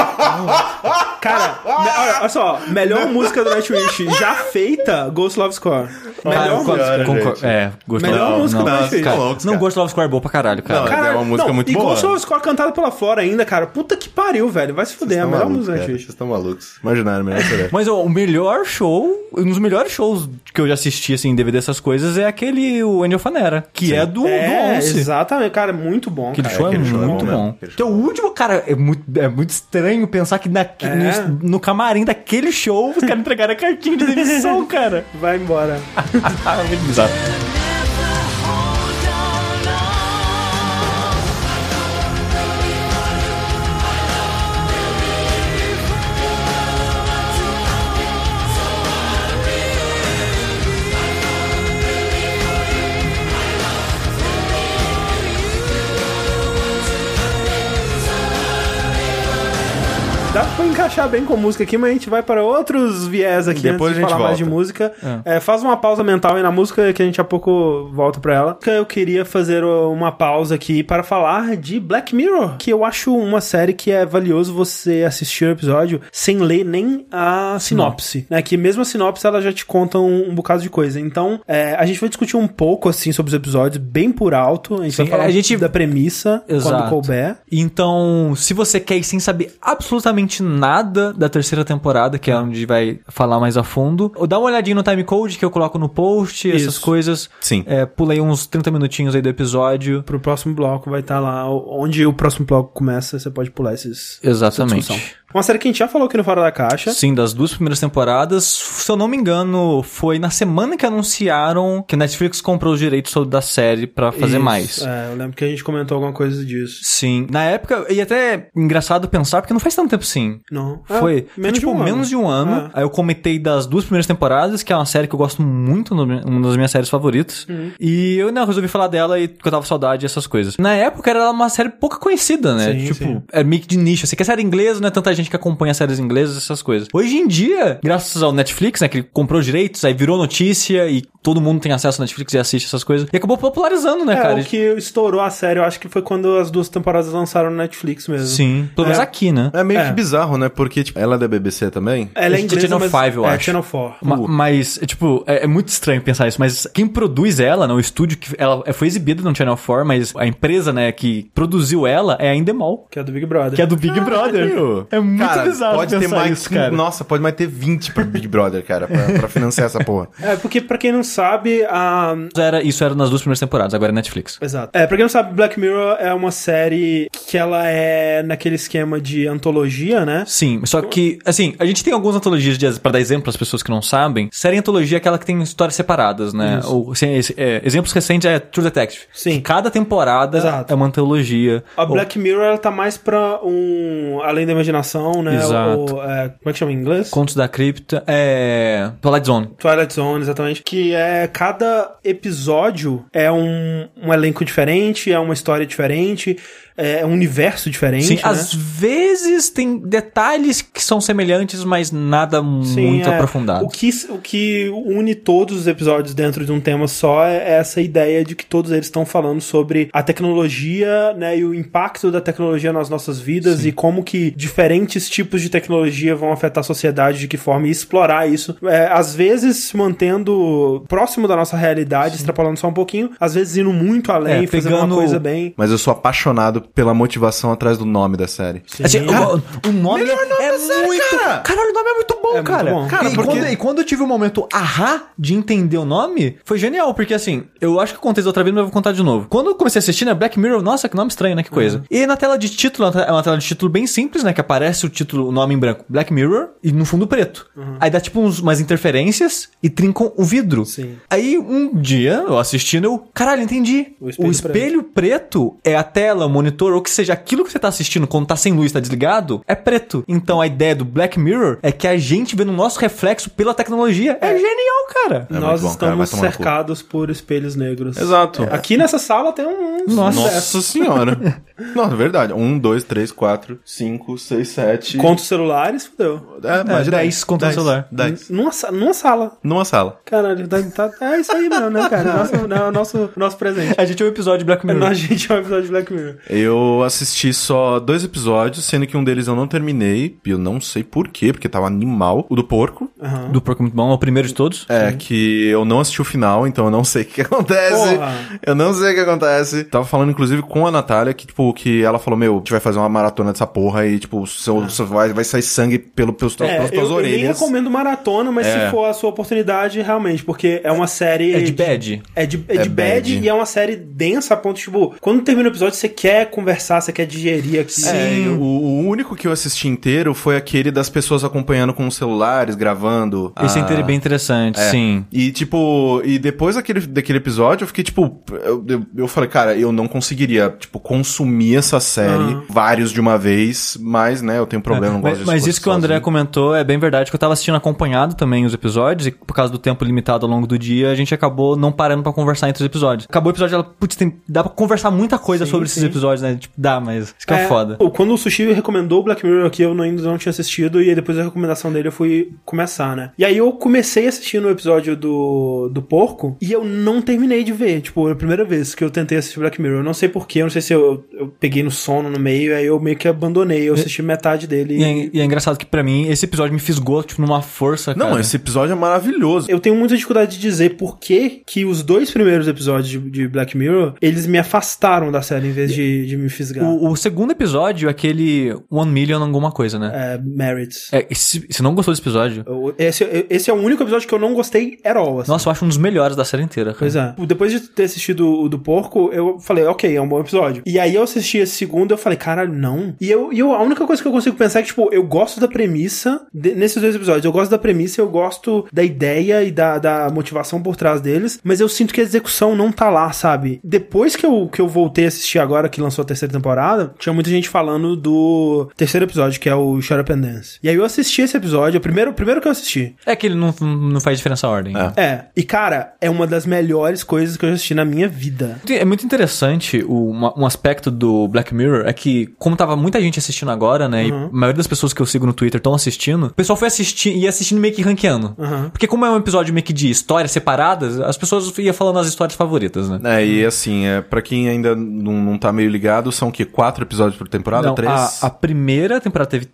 A: Cara, <laughs> olha, olha só, melhor música do Nightwish já feita, Ghost Love Score. Melhor
B: Ah,
A: música.
C: Senhora,
B: concor-
C: gente.
B: É, Ghost
A: Melhor
B: Love-
A: música
B: não,
A: do
B: não,
A: Nightwish.
B: cara, Não,
C: cara.
B: Ghost Love Square é boa pra caralho, cara.
C: Não, é uma música
A: não,
C: muito
A: e
C: boa.
A: Ghost Love Score cantada pela Flora ainda, cara. Puta que pariu, velho. Vai se fuder, é a melhor música do
C: cara.
A: Nightwish.
C: Vocês estão malucos. Imaginário, melhor.
B: Mas ó, o melhor show, um dos melhores shows que eu já assisti, assim, em DVD dessas coisas, é aquele, o Angel Fanera, que é do,
A: É,
B: do Once.
A: exatamente, cara, muito bom,
B: Aquele
A: cara.
B: show é,
C: é
B: muito
C: bom aquele
B: Então, o último, cara, é muito, é muito estranho pensar que
A: É.
B: no, no camarim daquele show os caras entregaram a cartinha de demissão, cara.
A: Vai embora.
B: Ah, <laughs> muito bizarro.
A: Encaixar bem com música aqui, mas a gente vai para outros viés aqui
C: Depois
A: antes de
C: a gente
A: falar mais de
C: volta.
A: música. É, faz uma pausa mental aí na música que a gente a pouco volta pra ela. Eu queria fazer uma pausa aqui para falar de Black Mirror, que eu acho uma série que é valioso você assistir o episódio sem ler nem a sinopse, né? Que mesmo a sinopse ela já te conta um, um bocado de coisa. Então, é, a gente vai discutir um pouco assim sobre os episódios, bem por alto. A gente
B: Sim,
A: vai falar
B: a gente-
A: da premissa quando
B: Exato.
A: couber.
B: Então, se você quer ir sem saber absolutamente nada da terceira temporada, que é onde vai falar mais a fundo, ou dá uma olhadinha no timecode que eu coloco no post, essas
A: Isso.
B: coisas.
C: Sim.
B: É, pula aí uns 30 minutinhos aí do episódio.
A: Pro próximo bloco vai estar lá onde o próximo bloco começa, você pode pular esses.
B: Exatamente.
A: Uma série que a gente já falou aqui no Fora da Caixa.
B: Sim, das duas primeiras temporadas. Se eu não me engano, foi na semana que anunciaram que a Netflix comprou os direitos da série pra fazer
A: Isso,
B: mais.
A: É, eu lembro que a gente comentou alguma coisa disso.
B: Sim. Na época, e até é engraçado pensar, porque não faz tanto tempo assim.
A: Não.
B: Foi,
A: É,
B: foi, tipo menos de um ano.
A: É.
B: Aí eu comentei das duas primeiras temporadas, que é uma série que eu gosto muito, uma das minhas séries favoritas.
A: Uhum.
B: E eu né, resolvi falar dela e que eu tava saudade dessas coisas. Na época era uma série pouco conhecida, né?
A: Sim,
B: tipo,
A: sim.
B: é meio que de nicho. Assim, que é série inglesa, não é tanta gente que acompanha séries inglesas, essas coisas. Hoje em dia, graças ao Netflix, né, que ele comprou os direitos, aí virou notícia e todo mundo tem acesso ao Netflix e assiste essas coisas. E acabou popularizando, né,
A: É,
B: cara?
A: o que estourou a série, eu acho que foi quando as duas temporadas lançaram no Netflix mesmo.
B: Sim. Pelo menos
A: É.
B: aqui, né?
C: É meio
A: É.
C: que bizarro, né? Porque, tipo, ela é da BBC também.
A: Ela é
B: é
A: inglesa,
B: Channel
A: mas...
B: 5, eu
A: é,
B: acho.
A: Channel 4.
B: Ma- Mas, é, tipo, é, é muito estranho pensar isso, mas quem produz ela, né, o estúdio que ela foi exibida no Channel 4, mas a empresa, né, que produziu ela é a Endemol,
A: Que é do Big Brother.
B: que é do Big Brother.
C: Caralho.
B: É muito
C: cara,
B: bizarro
C: pode ter mais,
B: isso, cara.
C: Nossa, pode mais ter 20 pra Big Brother, cara, pra, pra financiar essa porra. <laughs>
A: É, porque pra quem não sabe, a...
B: Era, isso era nas duas primeiras temporadas, agora é Netflix.
A: Exato. É, pra quem não sabe, Black Mirror é uma série que ela é naquele esquema de antologia, né?
B: Sim, só que, assim, a gente tem algumas antologias de, pra dar exemplo às pessoas que não sabem. Série antologia é aquela que tem histórias separadas, né?
A: Isso.
B: Ou, assim, esse- é, exemplos recentes é True Detective.
A: Sim.
B: Que cada temporada
A: Exato.
B: é uma antologia.
A: A
B: Ou-
A: Black Mirror, ela tá mais pra um... Além da imaginação, Dimensão, né?
B: Exato.
A: O, é, como é que chama em inglês?
B: Contos da Cripta, é... Twilight Zone.
A: Twilight Zone, exatamente. Que é cada episódio é um, um elenco diferente, é uma história diferente, é um universo diferente.
B: Sim,
A: né?
B: às vezes tem detalhes que são semelhantes, mas nada
A: Sim,
B: muito
A: é.
B: aprofundado.
A: O que, o que une todos os episódios dentro de um tema só é essa ideia de que todos eles estão falando sobre a tecnologia, né, e o impacto da tecnologia nas nossas vidas e como que diferentes tipos de tecnologia vão afetar a sociedade, de que forma e explorar isso. É, às vezes se mantendo próximo da nossa realidade, extrapolando só um pouquinho, às vezes indo muito além,
B: É,
A: fazendo uma
B: pegando-
A: coisa bem.
C: Mas eu sou apaixonado pela motivação atrás do nome da série.
A: Sim.
B: Assim, o, o nome
C: Melhor nome
B: é
C: série,
B: muito.
C: cara!
B: Caralho, o nome é muito bom,
A: É muito
B: cara.
A: bom.
C: Cara,
B: e,
C: porque-
B: quando, e quando eu tive o momento ahá de entender o nome, foi genial, porque assim, eu acho que eu contei da outra vez, mas eu vou contar de novo. Quando eu comecei a assistir, né, Black Mirror, nossa, que nome estranho, né, que coisa. E na tela de título, é uma tela de título bem simples, né, que aparece o título, o nome em branco, Black Mirror, e no fundo preto. Aí dá tipo uns, umas interferências e trincam o vidro.
A: Sim.
B: Aí um dia, eu assistindo, eu, caralho, entendi.
A: O
B: O
A: espelho
B: espelho, preto é a tela, o monitor, ou que seja, aquilo que você tá assistindo quando tá sem luz, tá desligado, é preto. Então a ideia do Black Mirror é que a gente vê no nosso reflexo pela tecnologia. É, genial, cara.
C: É
A: Nós
C: bom, cara, vai
A: estamos
C: cu.
A: cercados por espelhos negros.
C: Exato.
A: Aqui nessa sala tem um.
B: Nossa.
C: Nossa <laughs> senhora. É verdade. Um, dois, três, quatro, cinco, seis, sete.
A: Conta os celulares, fudeu.
C: É, mais de
B: dez o
C: Dez.
B: celular.
C: Dez.
A: Numa, numa sala.
C: Numa sala.
A: Caralho, tá, tá- é isso aí mesmo, né, cara? Nosso, não, nosso, nosso presente.
B: A gente é um episódio de Black Mirror.
A: A gente é um episódio de Black Mirror.
C: Eu assisti só dois episódios, sendo que um deles eu não terminei. E eu não sei por quê, porque tava animal. O do porco.
A: Aham.
B: Do Porco Muito Bom, é o primeiro de todos.
C: É, que eu não assisti o final, então eu não sei o que <laughs> acontece.
A: Porra.
C: Eu não sei o que acontece. Tava falando, inclusive, com a Natália, que, tipo, que ela falou, meu, a gente vai fazer uma maratona dessa porra e, tipo, seu, seu- vai, vai sair sangue pelo, pelos, teus-
A: É,
C: pelas
A: eu,
C: tuas
A: eu nem
C: orelhas.
A: recomendo maratona, mas
C: É.
A: se for a sua oportunidade, realmente, porque é uma série.
B: É de bad.
A: É de, é
C: É
A: de bad,
C: bad.
A: e é uma série densa a ponto, tipo, quando termina o episódio, você quer conversar, você quer digerir aqui.
C: É, o, o único que eu assisti inteiro foi aquele das pessoas acompanhando com os celulares, gravando.
B: Esse é
C: a-
B: inter- bem interessante,
C: É.
B: sim.
C: E, tipo, e depois daquele, daquele episódio, eu fiquei, tipo, eu, eu, eu falei, cara, eu não conseguiria, tipo, consumir essa série
A: Aham.
C: vários de uma vez, mas, né, eu tenho problema, não
B: mas,
C: gosto
B: mas
C: assistir
B: isso que o André
C: sozinho.
B: comentou é bem verdade, que eu tava assistindo acompanhado também os episódios, e por causa do tempo limitado ao longo do dia, a gente acabou não parando pra conversar entre os episódios. Acabou o episódio, ela, putz, tem, dá pra conversar muita coisa
A: Sim,
B: sobre esses
A: sim.
B: Né? Tipo, dá, mas isso que é, foda.
A: o- Quando o Sushi recomendou o Black Mirror aqui, eu ainda não tinha assistido, e depois da recomendação dele eu fui começar, né? E aí eu comecei assistindo o episódio do, do porco, e eu não terminei de ver. Tipo, é a primeira vez que eu tentei assistir Black Mirror. Eu não sei porquê, eu não sei se eu, eu peguei no sono no meio, aí eu meio que abandonei. Eu assisti metade dele.
B: E é, e é engraçado que pra mim, esse episódio me fisgou, tipo, numa força,
C: Não,
B: cara.
C: esse episódio é maravilhoso.
A: Eu tenho muita dificuldade de dizer por que, que os dois primeiros episódios de, de Black Mirror, eles me afastaram da série em vez de, de me fisgar.
B: O, o segundo episódio, aquele One Million alguma coisa, né?
A: É, Merits.
B: É, você não gostou desse episódio?
A: Eu- Esse, esse é o único episódio que eu não gostei at all, assim.
B: Nossa, eu acho um dos melhores da série inteira, cara.
A: Pois é. Depois de ter assistido o do porco, eu falei, ok, é um bom episódio. E aí eu assisti esse segundo eu falei, caralho, não. E eu, e eu, a única coisa que eu consigo pensar é que, tipo, eu gosto da premissa de- nesses dois episódios. Eu gosto da premissa, eu gosto da ideia e da, da motivação por trás deles, mas eu sinto que a execução não tá lá, sabe? Depois que eu, que eu voltei a assistir agora, que lançou a terceira temporada, tinha muita gente falando do terceiro episódio, que é o Shut Up and Dance. E aí eu assisti esse episódio, o primeiro, o primeiro que eu assisti.
B: É que ele não, não faz diferença a ordem.
C: É.
A: É, e cara, é uma das melhores coisas que eu assisti na minha vida.
B: É muito interessante o, uma- um aspecto do Black Mirror é que, como tava muita gente assistindo agora, né? E a maioria das pessoas que eu sigo no Twitter estão assistindo, o pessoal foi assistir e assistindo meio que ranqueando.
A: Uhum.
B: Porque como é um episódio meio que de histórias separadas, as pessoas iam falando as histórias favoritas, né?
C: É, e assim, é, pra quem ainda não, não tá meio ligado, são o quê? Quatro episódios por temporada?
B: Não,
C: Três?
B: a, a primeira temporada teve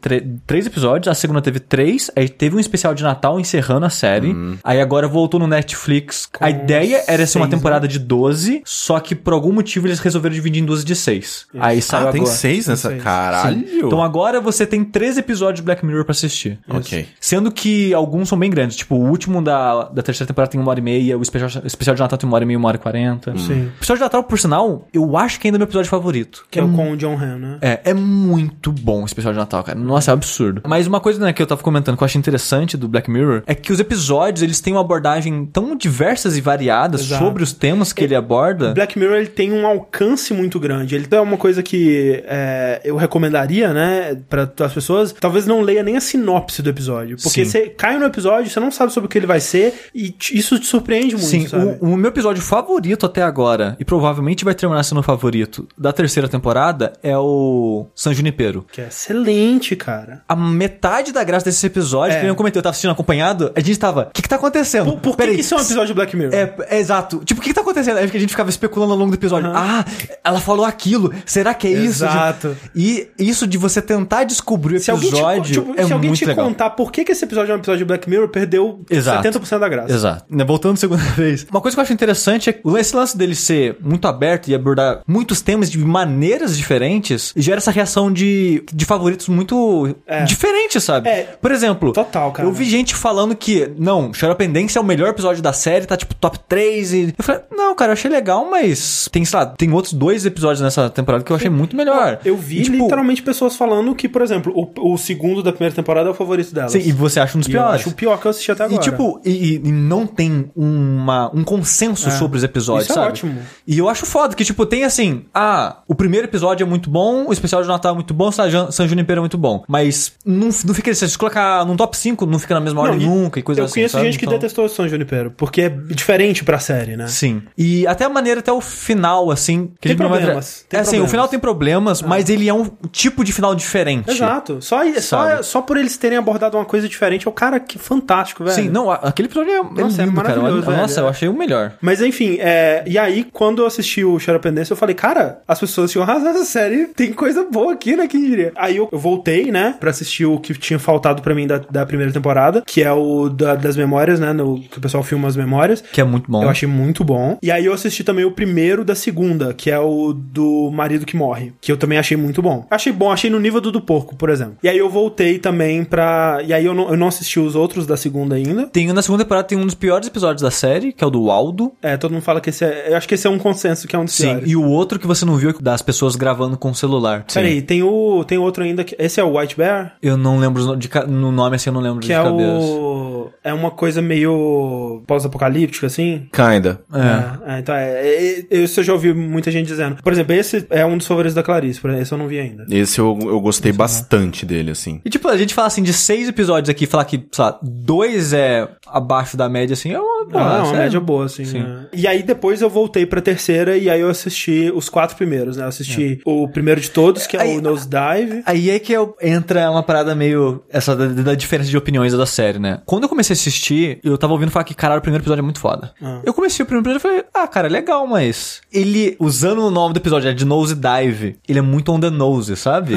B: três episódios, a segunda teve três, aí teve um especial de Natal encerrando a série,
C: Hum.
B: aí agora voltou no Netflix. a ideia era ser uma
A: né?
B: temporada de 12, só que por algum motivo eles resolveram dividir em duas de seis. Aí saiu
C: Ah, tem
B: agora.
C: seis nessa?
A: seis.
C: Caralho!
B: Então agora você tem três episódios de Black Mirror pra assistir.
C: Ok.
B: Sendo que alguns são bem grandes. Tipo, o último da, da terceira temporada tem uma hora e meia, o especial, especial de Natal tem uma hora e meia, uma hora e quarenta.
A: Sim.
B: O episódio de Natal, por sinal, eu acho que ainda é meu episódio favorito. Favorito.
A: Que é o com o John Han, né?
B: É, é muito bom o especial de Natal, cara. Nossa, é absurdo. Mas uma coisa né, que eu tava comentando que eu acho interessante do Black Mirror é que os episódios, eles têm uma abordagem tão diversas e variadas
A: Exato.
B: sobre os temas que ele aborda.
A: Black Mirror ele tem um alcance muito grande. Ele é uma coisa que é, eu recomendaria, né, para as pessoas. Talvez não leia nem a sinopse do episódio, porque
B: Sim.
A: você cai no episódio, você não sabe sobre o que ele vai ser e isso te surpreende muito,
B: Sim, o, o meu episódio favorito até agora, e provavelmente vai terminar sendo o favorito da terceira temporada, é o San Junipero.
A: Que é excelente, cara.
B: A metade da graça desse episódio,
A: É.
B: que eu comentei, eu tava assistindo acompanhado, a gente tava. O que que tá acontecendo?
A: Por, por que, que isso é um episódio de Black Mirror?
B: É, é exato. Tipo, o que, que tá acontecendo? Aí a gente ficava especulando ao longo do episódio. Ah, ela falou aquilo. Será que é isso?
A: Exato.
B: E isso de você tentar descobrir o
A: Se alguém, te,
B: episódio
A: tipo,
B: é
A: se alguém te
B: legal.
A: contar por que, que esse episódio é um episódio de Black Mirror, perdeu
B: Exato.
A: 70% da graça.
B: Exato. Né, Voltando segunda <laughs> vez. Uma coisa que eu acho interessante é esse lance dele ser muito aberto e abordar muitos temas de maneiras diferentes gera essa reação de, de favoritos muito
A: É.
B: diferentes, sabe?
A: É.
B: Por exemplo,
A: Total, cara.
B: eu vi gente falando que, não, Xaropendência é o melhor episódio da série, tá tipo top 3 e... Eu falei, não, cara, eu achei legal, mas tem, sei lá, tem outros dois episódios nessa temporada que eu achei muito melhor.
A: Eu vi
B: E, tipo,
A: literalmente pessoas falando que, por exemplo, o, o segundo da primeira temporada é o favorito delas.
B: Sim, e você acha um dos
A: E eu
B: piores.
A: acho o pior que eu assisti até agora.
B: E tipo, e, e não tem uma, um consenso
A: É.
B: sobre os episódios,
A: Isso é
B: sabe?
A: ótimo.
B: E eu acho foda que, tipo, tem assim, ah, o primeiro episódio é muito bom, o especial de Natal é muito bom, San San Junipero é muito bom. Mas não, não fica, se você colocar num top 5, não fica na mesma
A: Não,
B: ordem
A: e
B: nunca e coisa
A: eu
B: assim,
A: conheço
B: sabe?
A: gente que
B: Então-
A: detestou o São Junipero, porque é diferente pra série, né?
B: Sim. E até a maneira, até o final, assim... Que
A: Tem problemas, tem
B: é assim, o final tem problemas, mas ele é um tipo de final diferente.
A: Exato. Só, só, só por eles terem abordado uma coisa diferente, é o cara que fantástico, velho.
B: Sim, não, aquele episódio é, é
A: Nossa, é
B: lindo, cara.
A: maravilhoso, velho.
B: Nossa, eu achei o melhor.
A: Mas enfim, é, e aí, quando eu assisti o Xaropendência, eu falei, cara, as pessoas tinham razão, essa série tem coisa boa aqui, né? Quem diria? Aí eu, eu voltei, né, pra assistir o que tinha faltado pra mim da, da primeira temporada, que é o da- das memórias, né? No, que o pessoal filma as memórias.
B: Que é muito bom.
A: Eu achei muito bom. E aí eu assisti também o primeiro da segunda, que é o do marido que morre, que eu também achei muito bom. Achei bom, achei no nível do do porco, por exemplo. E aí eu voltei também pra. E aí eu não, eu não assisti os outros da segunda ainda.
B: Tem, na segunda temporada tem um dos piores episódios da série, que é o do Waldo.
A: É, todo mundo fala que esse é. Eu acho que esse é um consenso que é um dos
B: Sim,
A: piores.
B: e o outro que você não viu é das pessoas gravando com o celular.
A: Peraí, tem o. Tem outro ainda que. Esse é o White Bear?
B: Eu não lembro de, no nome assim, eu não lembro
A: Que
B: de
A: é
B: cabeça.
A: o. É uma coisa meio pós-apocalíptica, assim.
C: Kinda.
B: É.
A: É, é, então é, é, é, Isso eu já ouvi muita gente dizendo. Por exemplo, esse é um dos favoritos da Clarice, por exemplo, esse eu não vi ainda.
C: Esse eu, eu gostei bastante dele, assim.
B: E tipo, a gente fala assim de seis episódios aqui, falar que, sei lá, dois é abaixo da média, assim, é uma,
A: Ah, é uma média boa, assim.
B: Sim.
A: né? E aí depois eu voltei pra terceira e aí eu assisti os quatro primeiros, né? Eu assisti o primeiro de todos, que é
B: Aí-
A: o Nosedive.
B: Aí é que eu- entra uma parada meio. Essa da, da diferença de opiniões da série, né? Quando eu comecei a assistir, eu tava ouvindo falar que, caralho, o primeiro episódio é muito foda.
A: Ah.
B: Eu comecei o primeiro episódio e falei, ah, cara, é legal, mas. Ele, usando o nome do episódio, é de Nose Dive, ele é muito on the nose, sabe?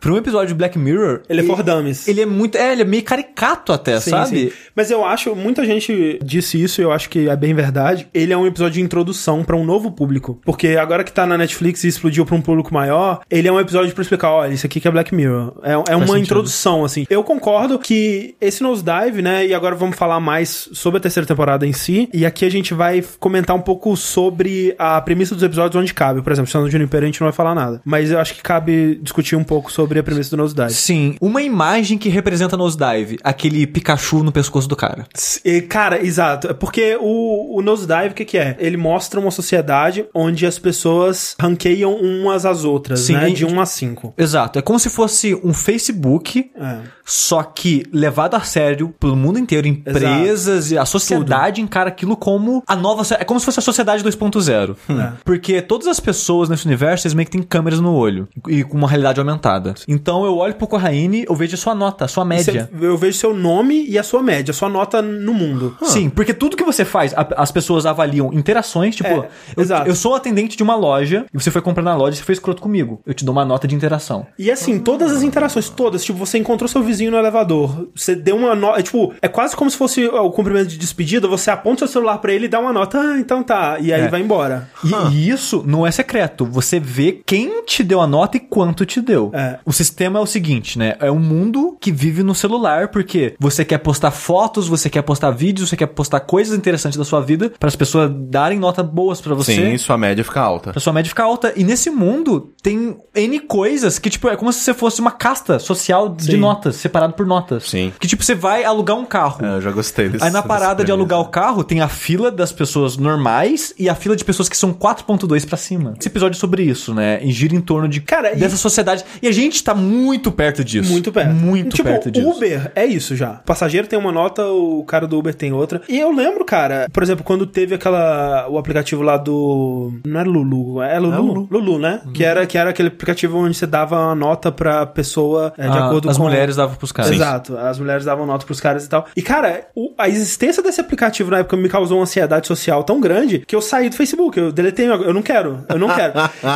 B: Pra um episódio de Black Mirror.
A: Ele é for dummies.
B: Ele é muito. É, ele é meio caricato até,
A: Sim,
B: sabe?
A: sim. Mas eu acho, muita gente disse isso e eu acho que é bem verdade. Ele é um episódio de introdução pra um novo público. Porque agora que tá na Netflix e explodiu pra um público maior, ele é um episódio pra explicar, olha, isso aqui que é Black Mirror. É, é uma
B: sentido.
A: introdução, assim. Eu concordo que esse Nosedive, né, e agora vamos falar mais sobre a terceira temporada em si, e aqui a gente vai comentar um pouco sobre a premissa dos episódios onde cabe. Por exemplo, se no Juniper a gente não vai falar nada. Mas eu acho que cabe discutir um pouco sobre a premissa do Nosedive.
B: Sim, uma imagem que representa Nosedive, aquele Pikachu no pescoço do cara.
A: E, Cara, exato. Porque o, o Nosedive, o que, que é? Ele mostra uma sociedade onde as pessoas ranqueiam umas às outras,
B: Sim,
A: né? De 1 a 5.
B: Exato, é como se fosse um Facebook,
A: É.
B: só que levado a sério pelo mundo inteiro, empresas e a sociedade encara aquilo como a nova. É como se fosse a sociedade 2.0.
A: É.
B: Porque todas as pessoas nesse universo, eles meio que têm câmeras no olho e com uma realidade aumentada. Então eu olho pro Corraine, eu vejo a sua nota, a sua média.
A: Você- eu vejo seu nome e a sua média, a sua nota no mundo.
B: Sim, porque tudo que você faz, a- as pessoas avaliam interações, tipo,
A: É,
B: eu,
A: exato.
B: eu sou atendente de uma loja e você foi comprar na loja e você foi escroto comigo. Eu te dou uma nota de interação.
A: E assim, todas as interações, todas, tipo, você encontrou seu vizinho notezinho no elevador. Você deu uma nota. É, tipo, é quase como se fosse o cumprimento de despedida. Você aponta seu celular pra ele e dá uma nota. Ah, então tá. E aí
B: É.
A: vai embora.
B: E, e isso não é secreto. Você vê quem te deu a nota e quanto te deu.
A: É.
B: O sistema é o seguinte, né? É um mundo que vive no celular, porque você quer postar fotos, você quer postar vídeos, você quer postar coisas interessantes da sua vida para as pessoas darem nota boas pra você.
C: Sim, sua média fica alta.
B: Pra sua média ficar alta. E nesse mundo tem N coisas que, tipo, é como se você fosse uma casta social de
A: Sim.
B: notas, separado por notas.
C: Sim.
B: Que, tipo, você vai alugar um carro.
C: É, eu já gostei desse
B: Aí na parada de alugar o carro, tem a fila das pessoas normais e a fila de pessoas que são 4.2 pra cima. Esse episódio é sobre isso, né? E gira em torno de
A: Cara, e-
B: dessa sociedade. E a gente tá muito perto disso.
A: Muito perto.
B: Muito
A: tipo,
B: perto disso.
A: Uber é isso já. O passageiro tem uma nota, o cara do Uber tem outra. E eu lembro, cara, por exemplo, quando teve aquela. O aplicativo lá do. Não era Lulu, é Lulu?
C: É
A: Lulu,
C: Lulu.
A: né? Que, era, que era aquele aplicativo onde você dava uma nota pra pessoa é, de
B: Ah,
A: acordo
B: as
A: com.
B: mulheres davam pros caras.
A: Exato, as mulheres davam nota pros caras e tal. E, cara, o- a existência desse aplicativo na época me causou uma ansiedade social tão grande que eu saí do Facebook. Eu deletei, eu não quero, eu não quero.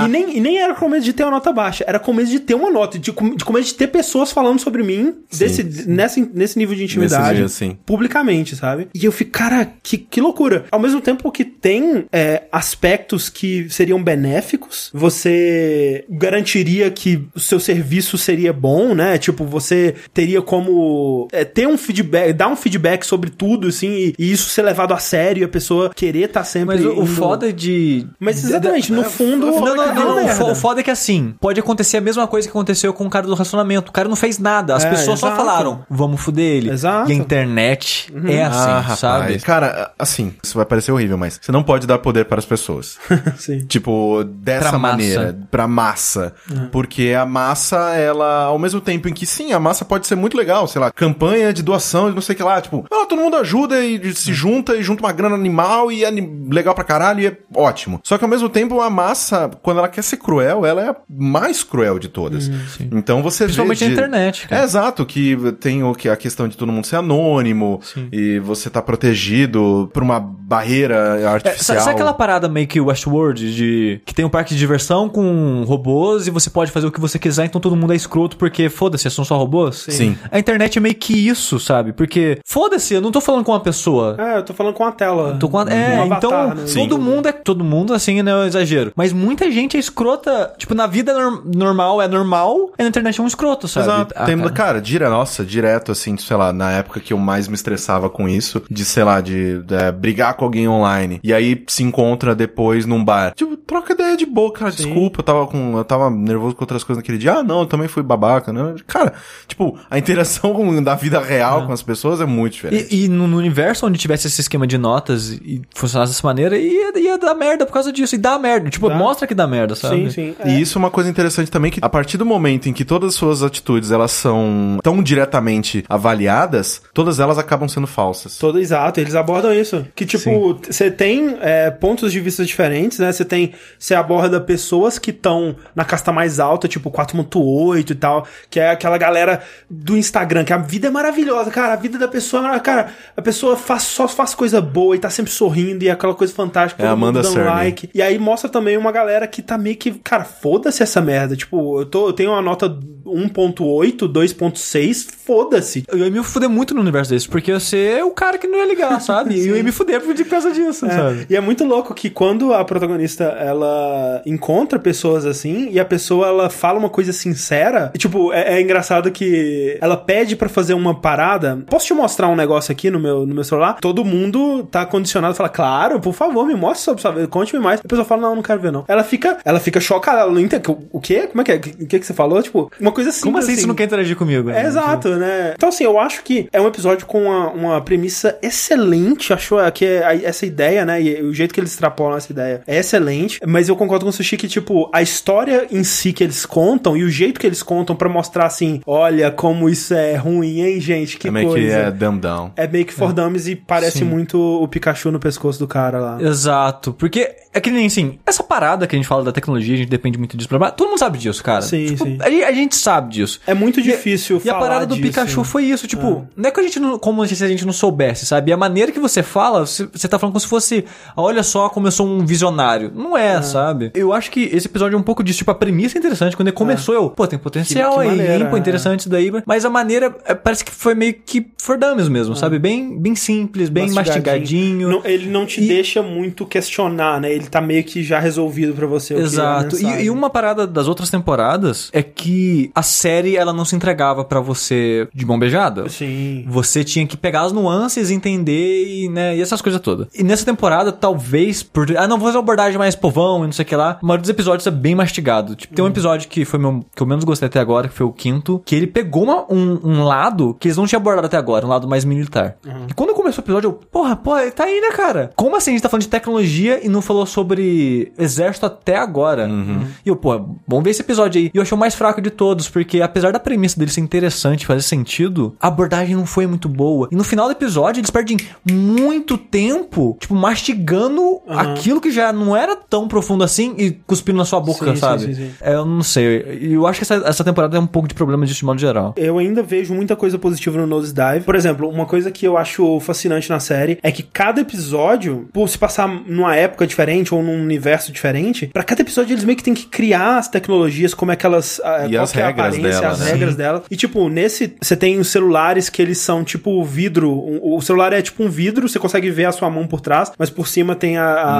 A: e, nem, e nem era com medo de ter uma nota baixa, era com medo de ter uma nota, de, com- de com medo de ter pessoas falando sobre mim desse, nesse, nesse nível de intimidade.
C: nível, sim.
A: Publicamente, sabe? E eu fico, cara, que, que loucura. Ao mesmo tempo que tem é, aspectos que seriam benéficos, você garantiria que o seu serviço seria bom, né? Tipo, você teria como é, ter um feedback, dar um feedback sobre tudo, assim, e, e isso ser levado a sério e a pessoa querer estar sempre.
B: Mas o, o
A: indo-
B: foda de.
A: Mas exatamente, no fundo.
B: Não, não,
A: é
B: não, não. O
A: merda.
B: fo- O foda é que assim, pode acontecer a mesma coisa que aconteceu com o cara do relacionamento. O cara não fez nada. As
A: É,
B: pessoas só
A: exato.
B: falaram, vamos fuder ele.
A: Exato.
B: E a internet é assim,
C: ah, rapaz.
B: sabe?
C: Cara, assim, isso vai parecer horrível, mas você não pode dar poder para as pessoas. <laughs>
A: Sim.
C: Tipo, dessa
B: Pra massa.
C: maneira, pra massa. Porque a massa, ela, ao mesmo tempo em que sim, a massa pode ser muito legal, sei lá, campanha de doação não sei o que lá, tipo, ah, todo mundo ajuda e se junta e junta uma grana animal e é legal pra caralho e é ótimo. Só que ao mesmo tempo a massa, quando ela quer ser cruel, ela é a mais cruel de todas. então você
B: Principalmente
C: vê
B: na
C: de-
B: internet, cara.
C: É exato, que tem o que a questão de todo mundo ser anônimo e você tá protegido por uma barreira
B: É,
C: artificial.
B: sabe, sabe aquela parada meio que Westworld de que tem um parque de diversão com robôs e você pode fazer o que você quiser, então todo mundo é escroto porque foda-se, são só robôs?
C: Sim.
B: A internet é meio que isso, sabe? Porque foda-se, eu não tô falando com uma pessoa.
A: É, eu tô falando com a tela.
B: Tô com a- É,
A: Um
B: então
A: avatar, né?
B: todo
A: Sim.
B: mundo é. Todo mundo, assim, não é um exagero. Mas muita gente é escrota. Tipo, na vida nor- normal é normal, e na internet é um escroto, sabe?
C: Exato.
B: Ah,
C: Tem,
B: cara.
C: cara, dire, nossa, direto, assim, sei lá, na época que eu mais me estressava com isso, de, sei lá, de, é, brigar com alguém online. E aí se encontra depois num bar. Tipo, troca ideia de boa, cara. Desculpa, eu tava com. Eu tava nervoso com outras coisas naquele dia. Ah, não, eu também fui babaca, né? Cara, tipo, a interação com- da vida real com as pessoas é muito diferente.
B: E, e no, no universo onde tivesse esse esquema de notas e funcionasse dessa maneira, ia, ia dar merda por causa disso. E dá merda. Tipo,
A: Dá.
B: mostra que dá merda, sabe?
A: Sim, sim. É.
C: E isso é uma coisa interessante também, que a partir do momento em que todas as suas atitudes, elas são tão diretamente avaliadas, todas elas acabam sendo falsas.
A: Todo exato, eles abordam isso. Que, tipo, você tem é, pontos de vista diferentes, né? Você tem. Você aborda pessoas que estão na casta mais alta, tipo 4.8 e tal, que é aquela galera do Instagram, que a vida é maravilhosa, cara. A vida da pessoa é maravilhosa. Cara, a pessoa faz, só faz coisa boa e tá sempre sorrindo e é aquela coisa fantástica.
C: É a
A: todo mundo
C: Amanda
A: dando
C: Cerny.
A: like. E aí mostra também uma galera que tá meio que, cara, foda-se essa merda. Tipo, eu, tô, eu tenho uma nota 1.8, 2.6, foda-se.
B: Eu ia me fuder muito no universo desse, porque você é o cara que não ia ligar, <laughs> sabe? E eu ia me fuder por causa disso,
A: É,
B: sabe?
A: E é muito louco que quando a protagonista ela encontra pessoas assim e a pessoa ela fala uma coisa sincera, e, tipo, é, é engraçado que ela pede pra fazer uma parada. Posso te mostrar um negócio aqui no meu, no meu celular? Todo mundo tá condicionado a falar, claro, por favor, me mostre sobre sua vida, conte-me mais. A pessoa fala, não, não quero ver, não. Ela fica, ela fica chocada, ela não entende. O quê? Como é que é? O que, que você falou? Tipo, uma coisa simples.
B: Como assim, você não quer interagir comigo? né?
A: É, exato, né? Então, assim, eu acho que é um episódio com uma, uma premissa excelente. Achou que é essa ideia, né? E o jeito que eles extrapolam essa ideia é excelente. Mas eu concordo com o Sushi que, tipo, a história em si que eles contam e o jeito que eles contam pra mostrar assim: olha como isso é ruim, hein, gente? Que
C: é meio
A: coisa.
C: que é dumb down.
A: É meio que for dummies e parece
B: Sim.
A: muito o Pikachu no pescoço do cara lá.
B: Exato, porque é que nem assim, essa parada que a gente fala da tecnologia, a gente depende muito disso. pra- Todo mundo sabe disso, cara.
A: Sim,
B: Tipo,
A: sim.
B: A, gente, a gente sabe disso.
A: É muito difícil
B: E a
A: falar
B: parada do
A: disso.
B: Pikachu foi isso, tipo, não é que a gente não, como se a gente não soubesse, sabe? E a maneira que você fala, você, você tá falando como se fosse, olha só como eu sou um visionário. Não é, sabe? Eu acho que esse episódio é um pouco disso, tipo, a premissa é interessante, quando ele começou, eu, pô, tem potencial
A: Que- que
B: aí,
A: maneira,
B: hein? Pô,
A: é.
B: interessante isso daí, mas a maneira é, parece que foi meio que for dummies mesmo, sabe? Bem, bem simples, bem mastigadinho.
A: Não- ele não te
B: E-
A: deixa muito questionar, né? Ele tá meio que já resolvido pra você. o que é
B: Exato.
A: mensagem.
B: E, e uma parada das outras temporadas é que a série ela não se entregava pra você de mão beijada.
A: Sim.
B: Você tinha que pegar as nuances, entender e, né, e essas coisas todas. E nessa temporada, talvez, por. Ah, não, vou fazer uma abordagem mais povão e não sei o que lá. A maioria dos episódios é bem mastigado. Tipo, tem um episódio que foi meu, que eu menos gostei até agora, que foi o quinto, que ele pegou uma- um, um lado que eles não tinham abordado até agora, um lado mais militar. E quando começou o episódio, eu, porra, pô, tá aí, né, cara? Como assim a gente tá falando de tecnologia e não falou sobre exército até agora? E eu, pô, vamos ver esse episódio aí. E eu achei o mais fraco de todos, porque apesar da premissa dele ser interessante, fazer sentido, a abordagem não foi muito boa. E no final do episódio, eles perdem muito tempo, tipo, mastigando aquilo que já não era tão profundo assim e cuspindo na sua boca,
A: Sim, sim,
B: sabe?
A: sim, sim.
B: É, eu não sei. E Eu acho que essa, essa temporada é um pouco de problema disso de modo geral.
A: Eu ainda vejo muita coisa positiva no Nosedive. Por exemplo, uma coisa que eu acho fascinante na série é que cada episódio, por se passar numa época diferente ou num universo diferente, pra cada episódio eles meio que têm que criar as tecnologias, como é que elas. ah,
C: E
A: qual
C: as
A: é a
C: regras
A: aparência,
C: dela,
A: as
C: né?
A: regras dela. E tipo, nesse, você tem os celulares que eles são tipo vidro. O celular é tipo um vidro, você consegue ver a sua mão por trás, mas por cima tem a, a,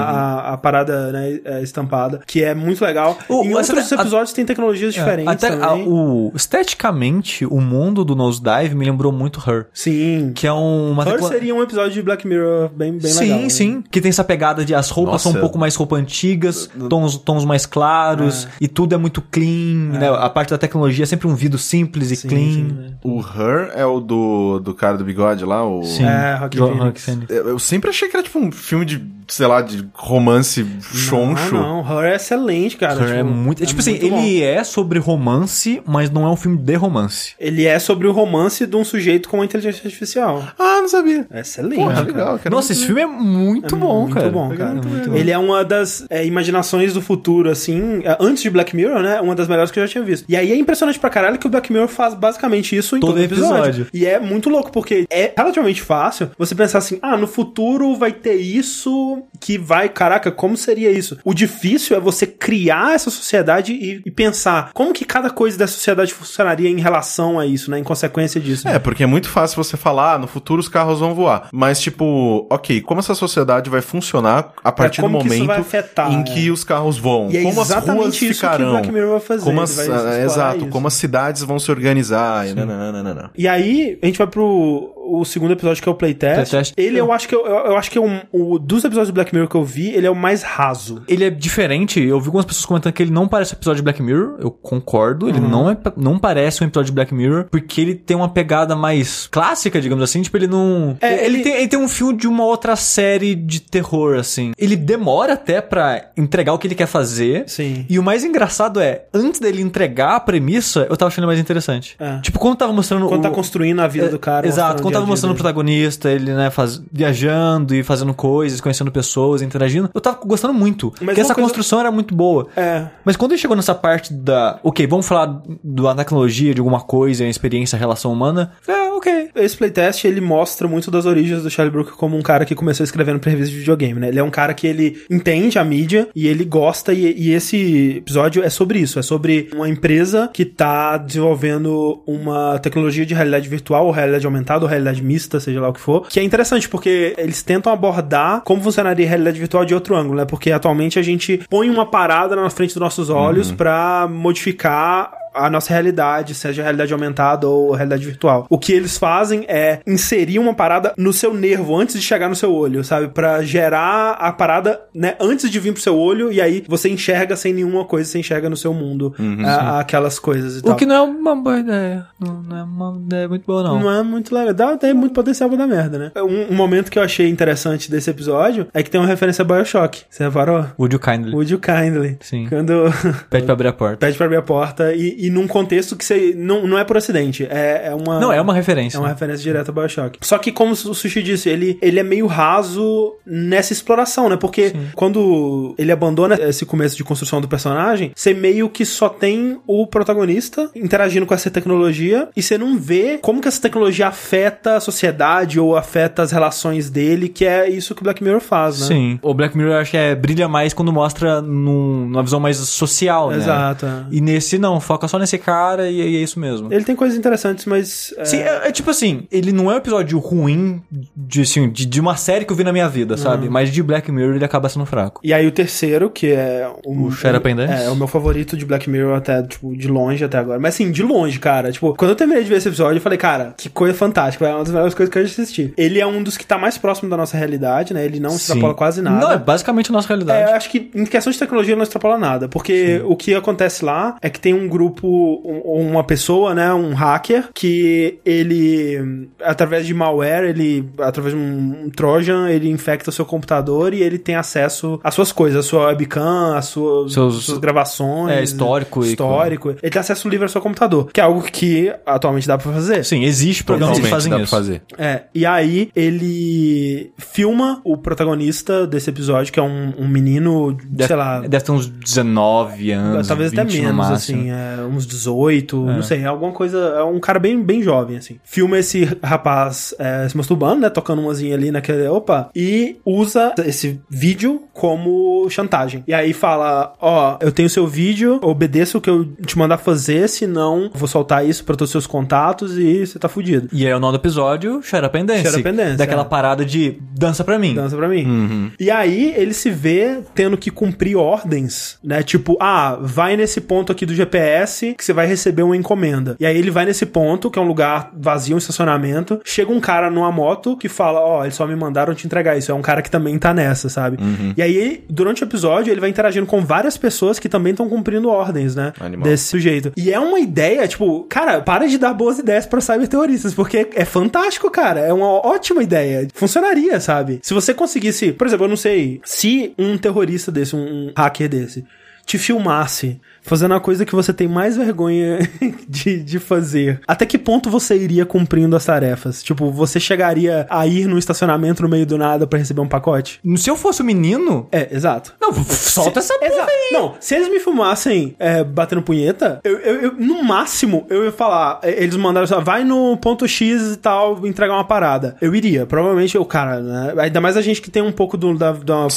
A: a- a parada né, é, estampada, que é muito legal.
B: O-
A: em outros
B: a-
A: episódios tem tecnologias diferentes
B: Até a- o, esteticamente, o mundo do Nosedive me lembrou muito Her.
A: Sim.
B: Que é um- uma
A: Her
B: tecla-
A: seria um episódio de Black Mirror bem, bem
B: sim,
A: legal. né?
B: sim. Que tem essa pegada de as roupas
C: Nossa.
B: são um pouco mais roupa antigas, tons, tons mais claros, e tudo é muito clean, né? A parte da tecnologia é sempre um vidro simples e clean.
C: O Her é o do, do cara do bigode lá, o...
B: Sim.
A: É, Rock Phoenix.
B: Rock Phoenix.
C: Eu eu sempre achei que era tipo um filme de, sei lá, de romance choncho.
A: Não, não, Her é excelente, cara.
B: Her é
A: tipo,
B: muito.
A: é
B: tipo assim,
A: muito bom.
B: ele é sobre romance, mas não é um filme de romance.
A: Ele é sobre o romance de um sujeito com inteligência artificial.
C: Ah, não sabia.
A: É excelente.
C: Porra,
A: cara.
C: legal. quero
B: Nossa, esse filme é muito
A: É
B: bom,
A: muito
B: cara.
A: bom,
B: É
A: cara.
B: muito bom.
A: Ele é uma das é, imaginações do futuro, assim, é, antes de Black Mirror, né? Uma das melhores que eu já tinha visto. E aí é impressionante pra caralho que o Black Mirror faz basicamente isso em
B: Todo
A: todo, episódio.
B: episódio.
A: E é muito louco, porque é relativamente fácil você pensar assim, ah, no futuro vai ter isso que vai, caraca, como seria isso? O difícil é você criar essa sociedade e, e pensar como que cada coisa da sociedade funcionaria em relação a isso, né? Em consequência disso.
C: É, porque é muito fácil você falar, ah, no futuro os carros vão voar. Mas, tipo, ok, como essa sociedade vai funcionar a partir do
A: como que isso
C: momento
A: vai afetar,
C: em
A: é.
C: que os carros voam?
A: E é
C: como as ruas
A: exatamente isso que
C: ficarão?
A: o Black Mirror vai fazer,
C: Como as,
A: vai explorar
C: exato,
A: isso.
C: como as cidades vão se organizar. E nananana.
A: E aí, a gente vai pro o segundo episódio, que é o Playtest.
B: Playtest.
A: Ele, eu acho que, eu, eu acho que é um, o, dos episódios do Black Mirror que eu vi, ele é o mais raso.
B: Ele é diferente. Eu vi algumas pessoas comentando que ele não parece um episódio de Black Mirror. Eu concordo. Ele não, é, não parece um episódio de Black Mirror. Porque ele tem uma pegada mais clássica, digamos assim. Tipo, ele não.
A: É,
B: ele,
A: ele-
B: tem, ele tem um fio de uma outra série de terror, assim. Ele demora até pra entregar o que ele quer fazer.
A: Sim.
B: E o mais engraçado é, antes dele entregar a premissa, eu tava achando mais interessante.
A: É.
B: Tipo, quando tava mostrando.
A: Quando
B: o...
A: tá construindo a vida do cara.
B: É, Exato, quando tava mostrando o protagonista, ele, né, faz... viajando e fazendo coisas, conhecendo pessoas, interagindo, eu tava gostando muito. porque
A: uma
B: essa
A: coisa-
B: construção era muito boa.
A: É.
B: Mas quando ele chegou nessa parte da. Ok, vamos falar da tecnologia, de alguma coisa, a experiência, a relação humana. É, ok.
A: Esse playtest, ele mostra muito das origens do Charlie Brooker como um cara que começou escrevendo pra revista de videogame, né? Ele é um cara que ele entende a mídia e ele gosta, e, e esse episódio é sobre isso. É sobre uma empresa que tá desenvolvendo uma tecnologia de realidade virtual, ou realidade aumentada, ou realidade mista, seja lá o que for, que é interessante, porque eles tentam abordar como funcionaria a realidade virtual de outro ângulo, né? Porque atualmente a gente põe uma parada na frente dos nossos olhos pra modificar a nossa realidade, seja realidade aumentada ou realidade virtual. O que eles fazem é inserir uma parada no seu nervo antes de chegar no seu olho, sabe? Pra gerar a parada, né, antes de vir pro seu olho e aí você enxerga sem nenhuma coisa, você enxerga no seu mundo a- aquelas coisas e
B: O
A: tal.
B: que não é uma boa ideia. Não, não é uma ideia muito boa, não.
A: Não é muito legal. Dá, tem muito potencial pra dar merda, né? Um, um momento que eu achei interessante desse episódio é que tem uma referência a Bioshock. Você reparou?
B: Would you kindly?
A: Would you kindly?
B: Sim.
A: Quando
B: Pede pra abrir a porta. <laughs>
A: pede pra abrir a porta e, e num contexto que você. Não, não é por acidente. É, é uma.
B: Não, é uma referência.
A: É uma referência direta ao Bioshock. Só que, como o Sushi disse, ele, ele é meio raso nessa exploração, né? Porque quando ele abandona esse começo de construção do personagem, você meio que só tem o protagonista interagindo com essa tecnologia e você não vê como que essa tecnologia afeta a sociedade ou afeta as relações dele, que é isso que o Black Mirror faz, né?
B: Sim. O Black Mirror eu acho que é, brilha mais quando mostra num- numa visão mais social, né?
A: Exato. é.
B: E nesse não, foca só nesse cara e, e é isso mesmo.
A: Ele tem coisas interessantes, mas. é,
B: Sim, é, é tipo assim, ele não é um episódio ruim de, assim, de, de uma série que eu vi na minha vida, sabe? Mas de Black Mirror ele acaba sendo fraco.
A: E aí o terceiro, que é
B: O and Dance?
A: É, é o meu favorito de Black Mirror até, tipo, de longe até agora. Mas assim, de longe, cara. Tipo, quando eu terminei de ver esse episódio, eu falei, cara, que coisa fantástica. É uma das melhores coisas que eu já assisti. Ele é um dos que tá mais próximo da nossa realidade, né? Ele não extrapola quase nada.
B: Não, é basicamente a nossa
A: É,
B: realidade.
A: eu acho que em questão de tecnologia ele não extrapola nada, porque o que acontece lá é que tem um grupo, um- uma pessoa, né, um hacker, que ele, através de malware, ele, através de um, um trojan, ele infecta o seu computador e ele tem acesso às suas coisas, a sua webcam, as suas,
B: Seus-
A: suas gravações.
B: É, histórico e-
A: Histórico. Ele tem acesso livre ao seu computador, que é algo que atualmente dá pra fazer.
B: Sim, existe programas que fazem
C: dá pra
B: isso.
C: fazer.
A: É, e aí ele filma o protagonista desse episódio, que é um, um menino,
B: Deve,
A: sei lá,
B: deve ter uns 19 anos.
A: talvez até
B: 20 no
A: menos, assim, é, uns 18, não sei, alguma coisa, é um cara bem, bem jovem, assim. Filma esse rapaz é, se masturbando, né, tocando umazinha ali naquele, opa, e usa esse vídeo como chantagem. E aí fala, ó, eu tenho seu vídeo, obedeça o que eu te mandar fazer, senão vou soltar isso pra todos os seus contatos e você tá fudido.
B: E aí é o nome do episódio. Shut Up and Dance, Daquela
A: é.
B: parada de dança pra mim.
A: Dança pra mim. E aí ele se vê tendo que cumprir ordens, né? Tipo, ah, vai nesse ponto aqui do GPS que você vai receber uma encomenda. E aí ele vai nesse ponto, que é um lugar vazio, um estacionamento. Chega um cara numa moto que fala: Ó, eles só me mandaram te entregar isso. É um cara que também tá nessa, sabe? E aí, durante o episódio, ele vai interagindo com várias pessoas que também estão cumprindo ordens, né?
C: Animal.
A: Desse sujeito. E é uma ideia, tipo, cara, para de dar boas ideias pra cyberterroristas, porque é fantástico, cara. É uma ótima ideia. Funcionaria, sabe? Se você conseguisse, por exemplo, eu não sei, se um terrorista desse, um hacker desse, te filmasse fazendo a coisa que você tem mais vergonha <laughs> de, de fazer, até que ponto você iria cumprindo as tarefas? Tipo, você chegaria a ir num estacionamento no meio do nada pra receber um pacote?
B: Se eu fosse o menino.
A: É, exato.
B: Não, solta essa porra aí.
A: Não, se eles me filmassem é, batendo punheta, eu, eu- eu- no máximo, eu ia falar, é, eles mandaram assim, ó, vai no ponto X e tal, entregar uma parada. Eu iria, provavelmente o cara, né? Ainda mais a gente que tem um pouco do, da, da-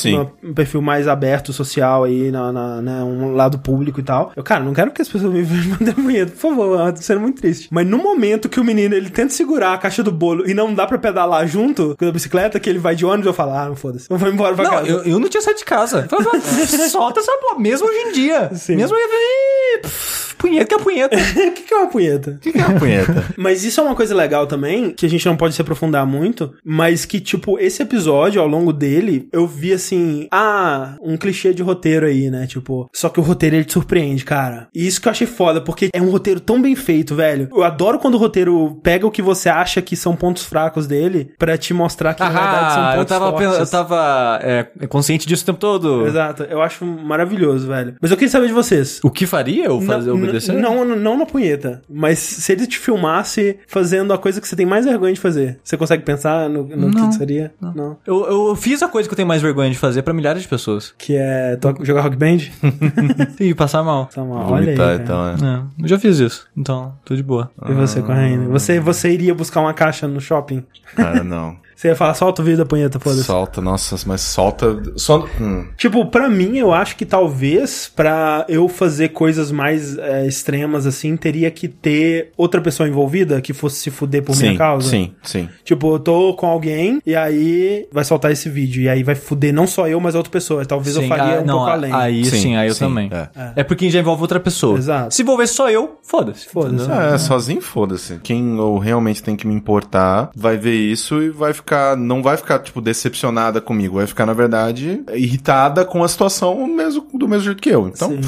A: um perfil mais aberto, social aí, na, na- né, um lado público e tal. Eu, cara, não quero que as pessoas me <laughs> vejam punheta, por favor, eu tô sendo muito triste. Mas no momento que o menino, ele tenta segurar a caixa do bolo e não dá pra pedalar junto com a bicicleta, que ele vai de ônibus, eu falo, ah, não foda-se, eu vou embora pra
B: Não,
A: casa.
B: eu, eu não tinha saído de casa. <laughs> Eu falava, solta essa porra, mesmo hoje em dia.
A: Sim.
B: Mesmo eu pff, punheta que é punheta. <laughs>
A: O que, que é uma punheta?
C: O que, que é uma punheta? <laughs>
A: Mas isso é uma coisa legal também, que a gente não pode se aprofundar muito, mas que, tipo, esse episódio, ao longo dele, eu vi assim, ah, um clichê de roteiro aí, né? Tipo, só que o roteiro ele te surpreende, cara. E isso que eu achei foda, porque é um roteiro tão bem feito, velho. Eu adoro quando o roteiro pega o que você acha que são pontos fracos dele pra te mostrar que na verdade são
B: Ah,
A: pontos
B: eu tava,
A: fortes.
B: eu tava é, consciente disso o tempo todo.
A: Exato, eu acho maravilhoso, velho. Mas eu queria saber de vocês.
B: O que faria eu fazer
A: Não-
B: obedecer?
A: Não, não, não na punheta. Mas se ele te filmasse fazendo a coisa que você tem mais vergonha de fazer, você consegue pensar no, no
B: Não.
A: que seria? Não.
B: Eu, eu fiz a coisa que eu tenho mais vergonha de fazer pra milhares de pessoas.
A: Que é jogar rock band? <laughs>
B: e passar mal.
A: Tá mal, olha aí.
C: Vomitar,
A: cara.
C: então, é.
B: É, eu já fiz isso. Então, tô de boa.
A: E você, correndo? Você, você iria buscar uma caixa no shopping?
C: Cara, não.
A: Você ia falar, solta o vídeo da punheta, foda-se.
C: Solta, nossa, mas solta. Só. Hum.
A: Tipo, pra mim, eu acho que talvez pra eu fazer coisas mais é, extremas assim, teria que ter outra pessoa envolvida que fosse se fuder por
C: sim,
A: minha causa.
C: sim, sim.
A: Tipo, eu tô com alguém e aí vai soltar esse vídeo. E aí vai fuder não só eu, mas outra pessoa. Talvez eu
B: Sim,
A: faria
B: ah,
A: um
B: não,
A: pouco além.
B: Aí sim, aí eu
C: sim,
B: também.
C: é.
B: É. porque já envolve outra pessoa.
A: Exato.
B: Se envolver só eu, foda-se.
A: Foda-se.
B: Entendeu?
C: É, sozinho, foda-se. Quem eu realmente tem que me importar vai ver isso e vai ficar. Não vai ficar, tipo, decepcionada comigo. Vai ficar, na verdade, irritada com a situação mesmo, do mesmo jeito que eu. Então,
A: Sim.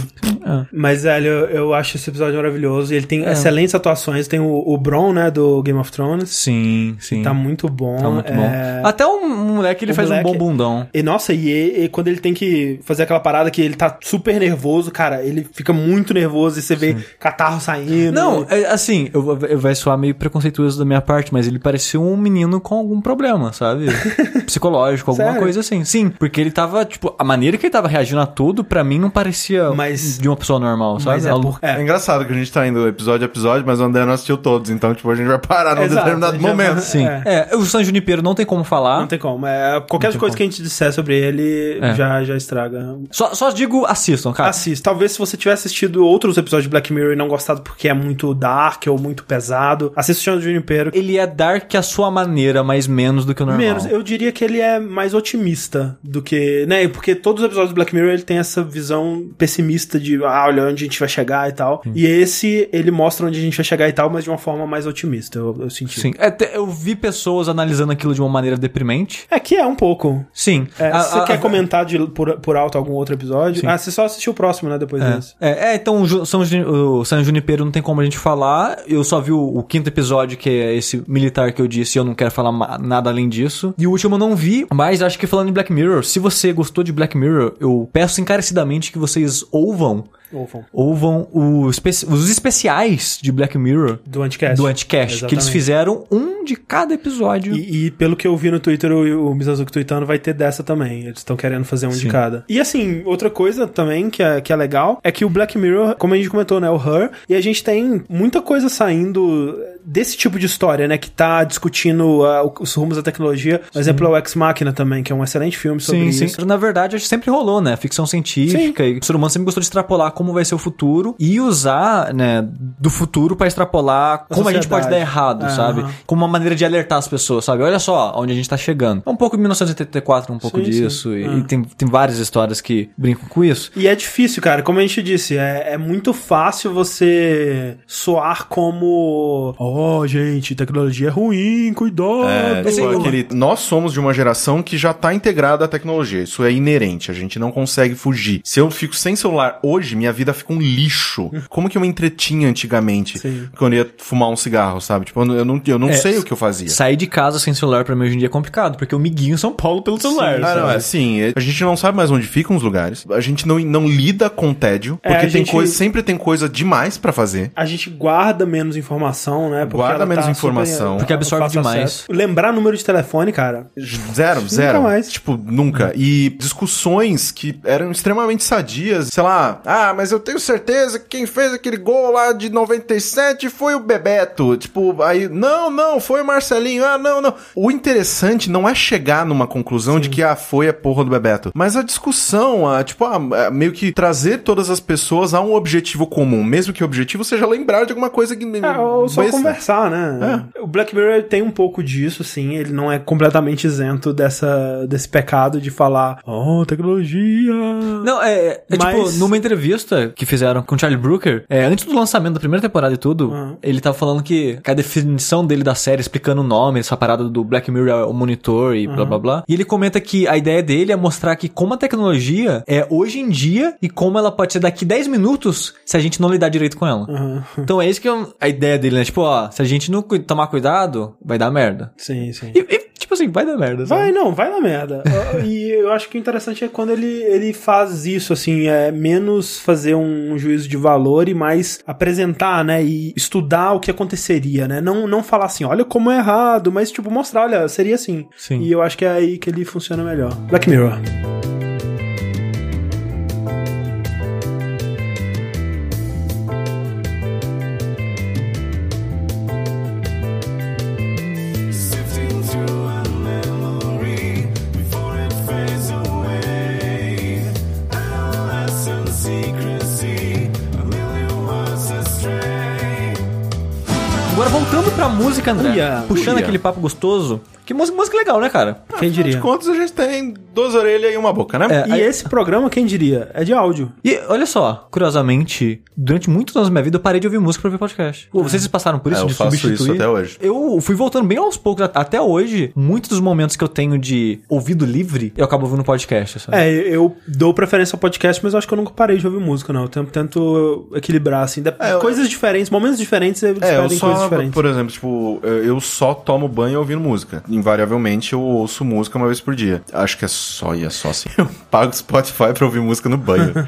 B: É.
A: Mas, velho, eu, eu acho esse episódio maravilhoso. Ele tem
B: É.
A: excelentes atuações. Tem o, o Bron, né, do Game of Thrones.
B: Sim, sim.
A: Tá muito bom.
B: Tá muito
A: É,
B: bom. Até um, um moleque, ele
A: O
B: faz
A: moleque-
B: um bom bundão.
A: E nossa, e, e quando ele tem que fazer aquela parada que ele tá super nervoso, cara, ele fica muito nervoso e você vê catarro saindo.
B: Não, é, assim, eu, eu- vai soar meio preconceituoso da minha parte, mas ele parecia um menino com algum problema. Problema, sabe? <laughs> Psicológico, alguma
A: Sério?
B: coisa assim. Sim, porque ele tava, tipo, a maneira que ele tava reagindo a tudo, pra mim, não parecia
A: Mas-
B: de uma pessoa normal, sabe?
A: Mas é, por...
C: É.
A: é.
C: engraçado que a gente tá indo episódio a episódio, mas o André não assistiu todos, então, tipo, a gente vai parar num
A: Exato,
C: determinado
A: gente vai-
C: momento.
B: Sim.
A: É.
B: É. o San Junipero não tem como falar.
A: Não tem como. É, qualquer coisa
B: como.
A: que a gente disser sobre ele
B: É.
A: já, já estraga.
B: Só, só digo, assistam, cara.
A: Assista. Talvez se você tiver assistido outros episódios de Black Mirror e não gostado porque é muito dark ou muito pesado, assista o do Junipero.
B: Ele é dark à sua maneira, mas menos do que o normal.
A: Menos, eu diria que ele é mais otimista do que, né, porque todos os episódios do Black Mirror ele tem essa visão pessimista de, ah, olha onde a gente vai chegar e tal. E esse, ele mostra onde a gente vai chegar e tal, mas de uma forma mais otimista, eu, eu senti.
B: Sim. É, eu vi pessoas analisando aquilo de uma maneira deprimente.
A: É que é um pouco.
B: Sim.
A: É,
B: A-
A: você
B: a-
A: quer
B: a-
A: comentar de, por, por alto algum outro episódio?
B: Sim.
A: Ah, você só assistiu o próximo, né, depois desse.
B: É, é, então o São, o San Junipero não tem como a gente falar. Eu só vi o, o quinto episódio, que é esse militar que eu disse, e eu não quero falar ma- nada além disso. E o último eu não vi, mas acho que falando de Black Mirror, se você gostou de Black Mirror, eu peço encarecidamente que vocês ouvam.
A: Ouvam.
B: Ouvam o espe- os especiais de Black Mirror
A: Do Anticast.
B: do Anticast, que eles fizeram um de cada episódio.
A: E, e pelo que eu vi no Twitter, o, o Mizazuki tweetando, vai ter dessa também. Eles estão querendo fazer um de
B: Sim.
A: cada. E assim, outra coisa também que é, que é legal é que o Black Mirror, como a gente comentou, né? O Her, e a gente tem muita coisa saindo desse tipo de história, né? Que tá discutindo o- os rumos da tecnologia. Por exemplo, é o Ex Machina também, que é um excelente filme sobre
B: Sim,
A: isso.
B: sim. Na verdade, acho que sempre rolou, né? Ficção científica e o ser humano sempre gostou de extrapolar como vai ser o futuro e usar, né, do futuro pra extrapolar como a gente pode dar
A: sociedade.
B: errado,
A: Aham.
B: sabe? Como uma maneira de alertar as pessoas, sabe? Olha só onde a gente tá chegando. É um pouco de 1984, um pouco
A: Sim, sim.
B: disso. E,
A: Ah.
B: e tem, tem várias histórias que brincam com isso.
A: E é difícil, cara. Como a gente disse, é, é muito fácil você soar como. Oh, gente, tecnologia é ruim, cuidado.
C: É, tipo,
B: Assim,
C: aquele, nós somos de uma geração que já tá integrada à tecnologia. Isso é inerente, a gente não consegue fugir. Se eu fico sem celular hoje, minha vida fica um lixo. <laughs> Como que eu me entretinha antigamente
A: Sim.
C: quando eu ia fumar um cigarro, sabe? Tipo, eu não, eu não,
B: É,
C: sei o que eu fazia.
B: Sair de casa sem celular pra mim hoje em dia é complicado, porque eu me guio em São Paulo pelo celular.
C: Ah, não, é assim, é- a gente não sabe mais onde ficam os lugares, a gente não, não lida com tédio,
A: É,
C: porque
A: a
C: tem
A: gente-
C: coisa, sempre tem coisa demais pra fazer.
A: A gente guarda menos informação, né? Porque
C: Guarda
A: ela
C: menos
A: tá
C: informação.
A: super-
B: Porque absorve demais.
A: acesso. Lembrar número de telefone, cara.
C: Zero, zero.
A: mais.
C: Tipo, nunca. E discussões que eram extremamente sadias. Sei lá, ah, mas eu tenho certeza que quem fez aquele gol lá de 97 foi o Bebeto. Tipo, aí, não, não, foi o Marcelinho. Ah, não, não. O interessante não é chegar numa conclusão de que, ah, foi a porra do Bebeto. Mas a discussão, a, tipo, ah, é meio que trazer todas as pessoas a um objetivo comum. Mesmo que o objetivo seja lembrar de alguma coisa que.
A: É, ou só
C: besta.
A: conversar, né? O Black Mirror tem um pouco disso, sim. Ele não é completamente isento dessa, desse pecado de falar, oh, tecnologia.
B: Não, é, é
A: Mas-
B: tipo, numa entrevista que fizeram com o Charlie Brooker, é, antes do lançamento da primeira temporada e tudo,
A: Uhum.
B: ele tava falando que, que a definição dele da série, explicando o nome, essa parada do Black Mirror é o monitor e blá blá blá. E ele comenta que a ideia dele é mostrar que como a tecnologia é hoje em dia e como ela pode ser daqui 10 minutos se a gente não lidar direito com ela.
A: Uhum.
B: Então é isso que é a ideia dele, né? Tipo, ó, se a gente não tomar cuidado, vai dar merda.
A: Sim, sim.
B: E, e, tipo assim, vai dar merda. sabe?
A: Vai, não, vai na merda. <laughs> E eu acho que o interessante é quando ele, ele faz isso, assim, é menos fazer um juízo de valor e mais apresentar, né, e estudar o que aconteceria, né? Não, não falar assim, olha como é errado, mas, tipo, mostrar, olha, seria assim.
B: Sim.
A: E eu acho que é aí que ele funciona melhor. Black Mirror.
B: Puxando aquele papo gostoso. Que música, música legal, né, cara?
A: Quem
C: Afinal de
A: diria?
C: contas, a gente tem duas orelhas e uma boca, né?
B: É,
A: E
B: aí-
A: esse programa, quem diria? É de áudio.
B: E olha só, curiosamente, durante muitos anos da minha vida eu parei de ouvir música pra ouvir podcast. Pô, vocês passaram por isso
C: É, eu
B: de
C: faço
B: substituir?
C: isso até hoje.
B: Eu fui voltando bem aos poucos. Até hoje, muitos dos momentos que eu tenho de ouvido livre, eu acabo ouvindo podcast, sabe?
A: É, eu dou preferência ao podcast, mas eu acho que eu nunca parei de ouvir música, não. Eu tento, tento equilibrar, assim. de-
C: É, eu-
A: coisas diferentes, momentos diferentes, eles
C: É, eu
A: pedem
C: só,
A: coisas diferentes.
C: por exemplo, tipo, eu eu só tomo banho ouvindo música. Invariavelmente eu ouço música uma vez por dia. Acho que é só e é só assim. <laughs> Eu pago Spotify pra ouvir música no banho.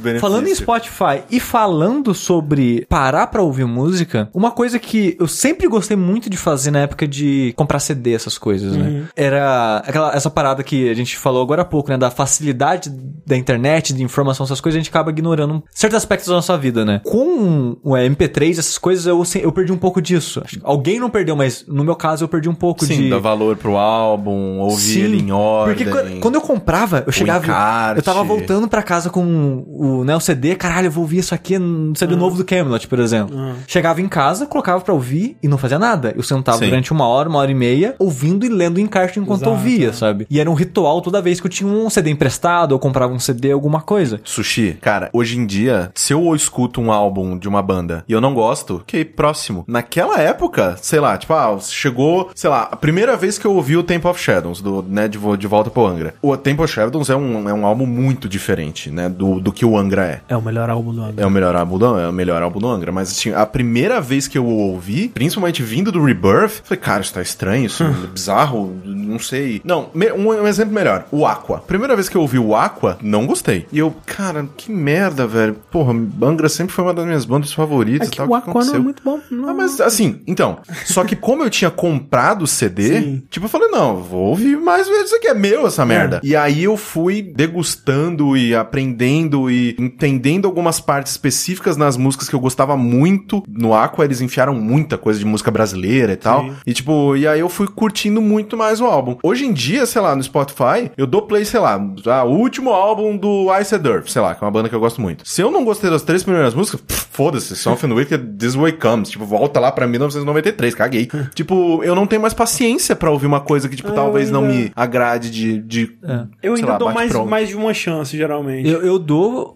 C: Benefício.
B: Falando em Spotify e falando sobre parar pra ouvir música, uma coisa que eu sempre gostei muito de fazer na época de comprar CD, essas coisas, né? Era aquela, essa parada que a gente falou agora há pouco, né? Da facilidade da internet, de informação, essas coisas, a gente acaba ignorando certos aspectos da nossa vida, né? Com o MP3, essas coisas, eu, eu perdi um pouco disso. Alguém não perdeu, mas no meu caso eu perdi um pouco
C: Sim,
B: de...
C: dá valor pro álbum, ouvir
B: Sim,
C: ele em ordem.
B: Porque quando, eu comprava, eu chegava. Eu tava voltando pra casa com o, né, o CD, caralho, eu vou ouvir isso aqui no CD
C: Ah.
B: novo do Camelot, por exemplo. Chegava em casa, colocava pra ouvir e não fazia nada. Eu sentava
C: Sim.
B: durante uma hora, uma hora e meia, ouvindo e lendo o encarte enquanto
A: Exato,
B: ouvia,
A: é.
B: sabe? E era um ritual toda vez que eu tinha um CD emprestado, ou comprava um CD, alguma coisa.
C: Sushi, cara, hoje em dia, se eu escuto um álbum de uma banda e eu não gosto, ok, próximo. Naquela época, sei lá, tipo, ah, chegou, sei lá, a primeira vez que eu ouvi o Temple of Shadows, do, né, de, de volta pro Angra. O Temple of Shadows é um, é um álbum muito diferente, né, do, do que o Angra é.
A: É o melhor álbum do ano.
C: É o melhor álbum do, é o melhor álbum do Angra, mas assim, a primeira vez que eu o ouvi, principalmente vindo do Rebirth, falei, cara, isso tá estranho, isso é <laughs> bizarro, não sei. Não, um, um exemplo melhor, o Aqua. Primeira vez que eu ouvi o Aqua, não gostei. E eu, cara, que merda, velho. Porra, Angra sempre foi uma das minhas bandas favoritas
A: É que
C: tal.
A: o
C: que
A: Aqua não é muito bom. Não.
C: Ah, mas assim, então. Só que como eu tinha comprado o CD,
A: Sim.
C: tipo, eu falei, não, vou ouvir mais vezes, isso aqui é meu, essa merda. E aí eu fui degustando e aprendendo e entendendo algumas partes específicas nas músicas que eu gostava muito. No Aqua eles enfiaram muita coisa de música brasileira e tal.
A: Sim.
C: E tipo, e aí eu fui curtindo muito mais o álbum. Hoje em dia, sei lá, no Spotify, eu dou play, sei lá, ah, o último álbum do Ice Earth, sei lá, que é uma banda que eu gosto muito. Se eu não gostei das três primeiras músicas, foda-se, the Wicked, This Way Comes. Tipo, volta lá pra 1993, caguei. tipo, eu não tenho mais paciência pra ouvir uma coisa que, tipo,
A: Ah,
C: talvez
A: eu
C: não
A: ainda-
C: me agrade de. de
A: Eu
C: sei
A: ainda
C: lá,
A: dou mais,
C: pronto.
A: mais de uma chance, geralmente.
B: Eu, eu dou,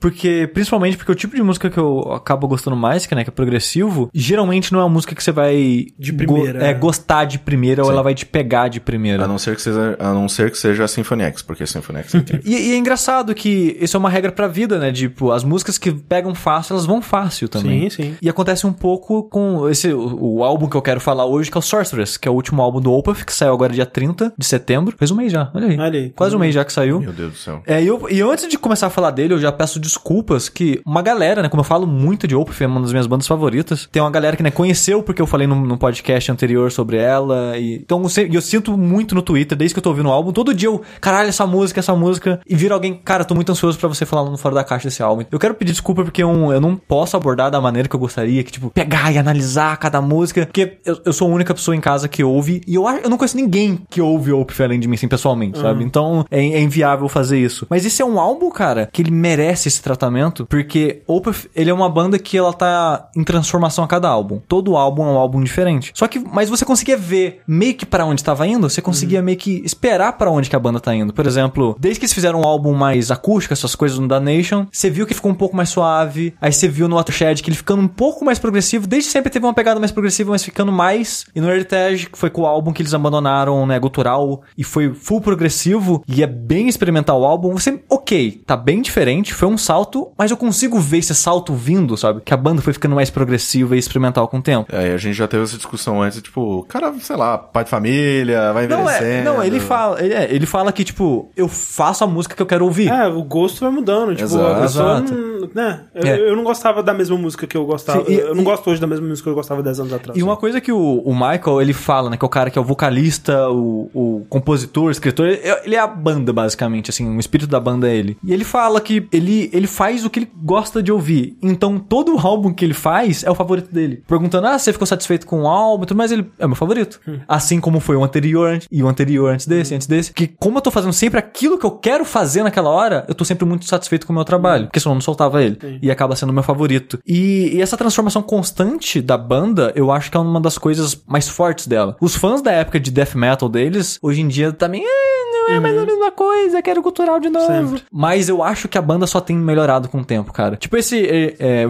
B: porque, principalmente porque o tipo de música que eu acabo gostando mais, que, né, que é progressivo, geralmente não é uma música que você vai.
A: De primeira,
B: go- é,
A: né?
B: gostar de primeira ou
C: Sim.
B: ela vai te pegar de primeira.
C: A não ser que seja, a não ser que seja a Symphony X, porque a Symphony X é. <laughs>
B: E, e é engraçado que isso é uma regra pra vida, né? Tipo, as músicas que pegam fácil, elas vão fácil também.
A: Sim, sim.
B: E acontece um pouco com esse o, o álbum que eu quero falar hoje, que é o Sorceress, que é o último álbum do Opeth, que saiu agora dia 30 de setembro. Fez um mês já, olha aí.
A: Olha aí.
B: Quase um mês já que saiu.
C: Meu Deus do céu.
B: É, e, eu, e eu, antes de começar a falar dele, eu já peço desculpas que uma galera, né, como eu falo muito de Opeth, é uma das minhas bandas favoritas, tem uma galera que, né, conheceu porque eu falei no, no podcast anterior sobre ela, e então eu, eu sinto muito no Twitter, desde que eu tô ouvindo o álbum, todo dia eu, caralho, essa música, essa música, e vira alguém, cara, tô muito ansioso pra você falar no Fora da Caixa desse álbum. Eu quero pedir desculpa porque eu, eu não posso abordar da maneira que eu gostaria, que, tipo, pegar e analisar cada música, porque eu, eu sou a única pessoa em casa que ouve, e eu, eu não conheço ninguém que ouve Opeth além de mim, assim, pessoalmente, sabe? Então é, é inviável fazer isso. Mas esse é um álbum, cara, que ele merece esse tratamento, porque Opeth, ele é uma banda que ela tá em transformação a cada álbum. Todo álbum é um álbum diferente. Só que, mas você conseguia ver meio que pra onde tava indo, você conseguia meio que esperar pra onde que a banda tá indo. Por exemplo, desde que eles fizeram um álbum mais acústico, essas coisas no Da Nation, você viu que ficou um pouco mais suave, aí você viu no Watershed que ele ficando um pouco mais progressivo, desde sempre teve uma pegada mais progressiva, mas ficando mais. E no Heritage, que foi com o álbum que eles abandonaram, né, gutural, e foi full progressivo, e é bem experimental o álbum, você, ok, tá bem diferente, foi um salto, mas eu consigo ver esse salto vindo, sabe? Que a banda foi ficando mais progressiva e experimental com o tempo.
C: É, a gente já teve essa discussão antes, tipo, cara, sei lá, pai de família, vai
B: Não,
C: envelhecendo.
B: é, não, ele fala, ele, é, ele fala que, tipo, eu faço a música que eu quero ouvir.
A: É, o gosto vai mudando. Tipo,
C: Exato.
A: a pessoa.
B: Exato.
A: não- Né? Eu,
B: É.
A: eu não gostava da mesma música que eu gostava.
B: Sim, e-
A: eu não
B: e-
A: gosto hoje da mesma música que eu gostava 10 anos atrás.
B: E uma coisa que o, o Michael, ele fala, né, que é o cara que é o vocalista, o, o compositor, escritor, ele, ele é a banda, basicamente, assim, o espírito da banda é ele. E ele fala que ele, ele faz o que ele gosta de ouvir. Então, todo o álbum que ele faz é o favorito dele. Perguntando, ah, você ficou satisfeito com o álbum e tudo mais, ele é meu favorito. Assim como foi o anterior, e o anterior antes desse, antes desse. Que como eu tô fazendo sempre aquilo que eu quero fazer naquela hora, eu tô sempre muito satisfeito com o meu trabalho. Porque senão eu não soltava ele. E acaba sendo meu favorito. E, e essa transformação constante da banda, eu acho que é uma das coisas mais fortes dela. Os fãs da época de death metal deles, hoje em dia também, "Ah, não é mais a mesma coisa, quero cultural de novo.
A: Sempre.
B: Mas eu acho que a banda só tem melhorado com o tempo, cara. Tipo esse é, é,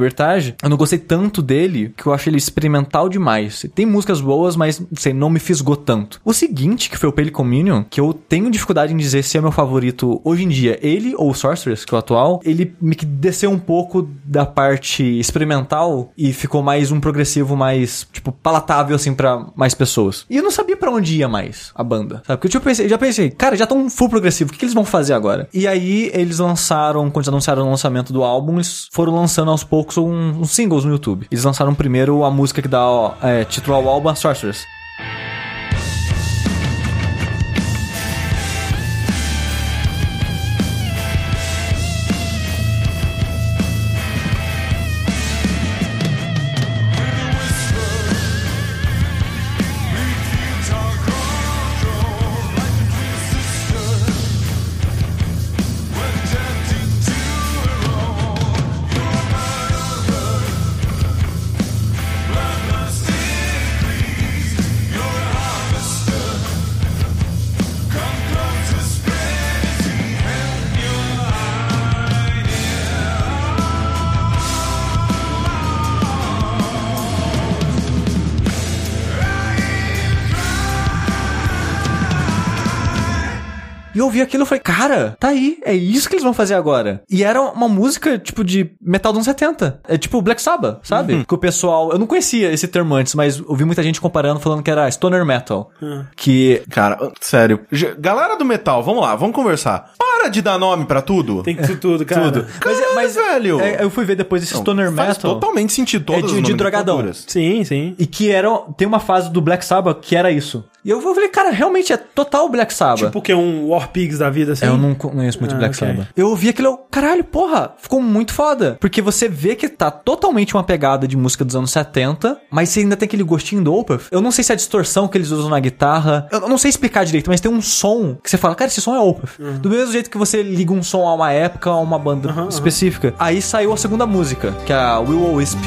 B: eu não gostei tanto dele, que eu acho ele experimental demais. Tem músicas boas, mas, sei, não me fisgou tanto. O seguinte, que foi o Pale Communion, que eu tenho dificuldade em dizer se é meu favorito hoje em dia, ele ou o Sorceress, que é o atual, ele me desceu um pouco da parte experimental e ficou mais um progressivo mais, tipo, palatável, assim, pra mais pessoas. E eu não sabia pra onde ia mais a banda, sabe? Porque eu, tipo, pensei, já pensei, cara, já tão full progressivo, o que, que eles vão fazer agora? E aí eles lançaram, quando anunciaram o lançamento do álbum, eles foram lançando aos poucos um- uns singles no YouTube. Eles lançaram primeiro a música que dá ó, é, título ao álbum, Sorceress. E ouvi aquilo e falei, cara, tá aí, é isso que eles vão fazer agora. E era uma música, tipo, de metal dos anos 70. É tipo Black Sabbath, sabe? Que o pessoal. Eu não conhecia esse termo antes, mas ouvi muita gente comparando, falando que era Stoner Metal. Que.
C: Cara, sério. Galera do metal, vamos lá, vamos conversar. Para de dar nome pra tudo.
A: Tem que ser tudo, cara.
B: Tudo.
C: Caralho,
B: mas,
C: velho.
B: é, eu fui ver depois esse Stoner
C: Faz
B: Metal.
C: totalmente sentido todas
B: É de-
C: as
B: de drogadão.
A: Sim, sim.
B: E que era. Tem uma fase do Black Sabbath que era isso. E eu falei, cara, realmente é total Black Sabbath.
A: Tipo que é um War Pigs da vida, assim.
B: É, eu não conheço muito
A: Ah,
B: Black
A: ok.
B: Sabbath. Eu ouvi aquilo, eu, caralho, porra, ficou muito foda. Porque você vê que tá totalmente uma pegada de música dos anos 70, mas você ainda tem aquele gostinho do Opeth. Eu não sei se é a distorção que eles usam na guitarra, eu não sei explicar direito, mas tem um som que você fala, cara, esse som é Opeth.
A: Uhum.
B: Do mesmo jeito que você liga um som a uma época, a uma banda específica. Aí saiu a segunda música, que é a Will O Wisp.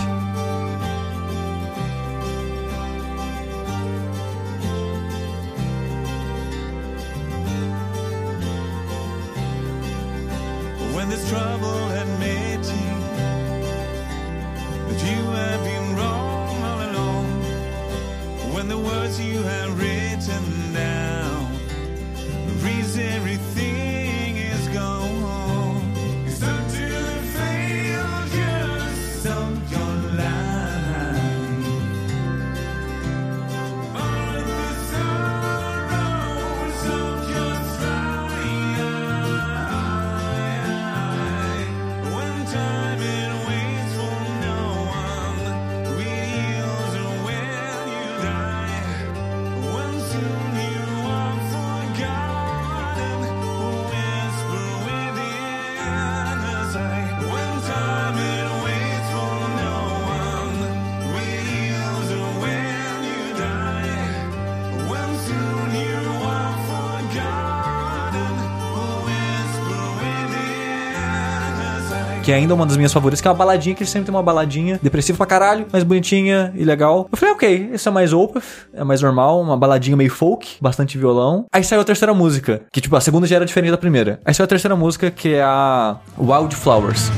B: Que é ainda uma das minhas favoritas, que é uma baladinha, que ele sempre tem uma baladinha depressiva pra caralho, mas bonitinha e legal. Eu falei, ok, esse é mais Opeth, é mais normal, uma baladinha meio folk, bastante violão. Aí saiu a terceira música, que tipo, a segunda já era diferente da primeira. Aí saiu a terceira música, que é a Wildflowers.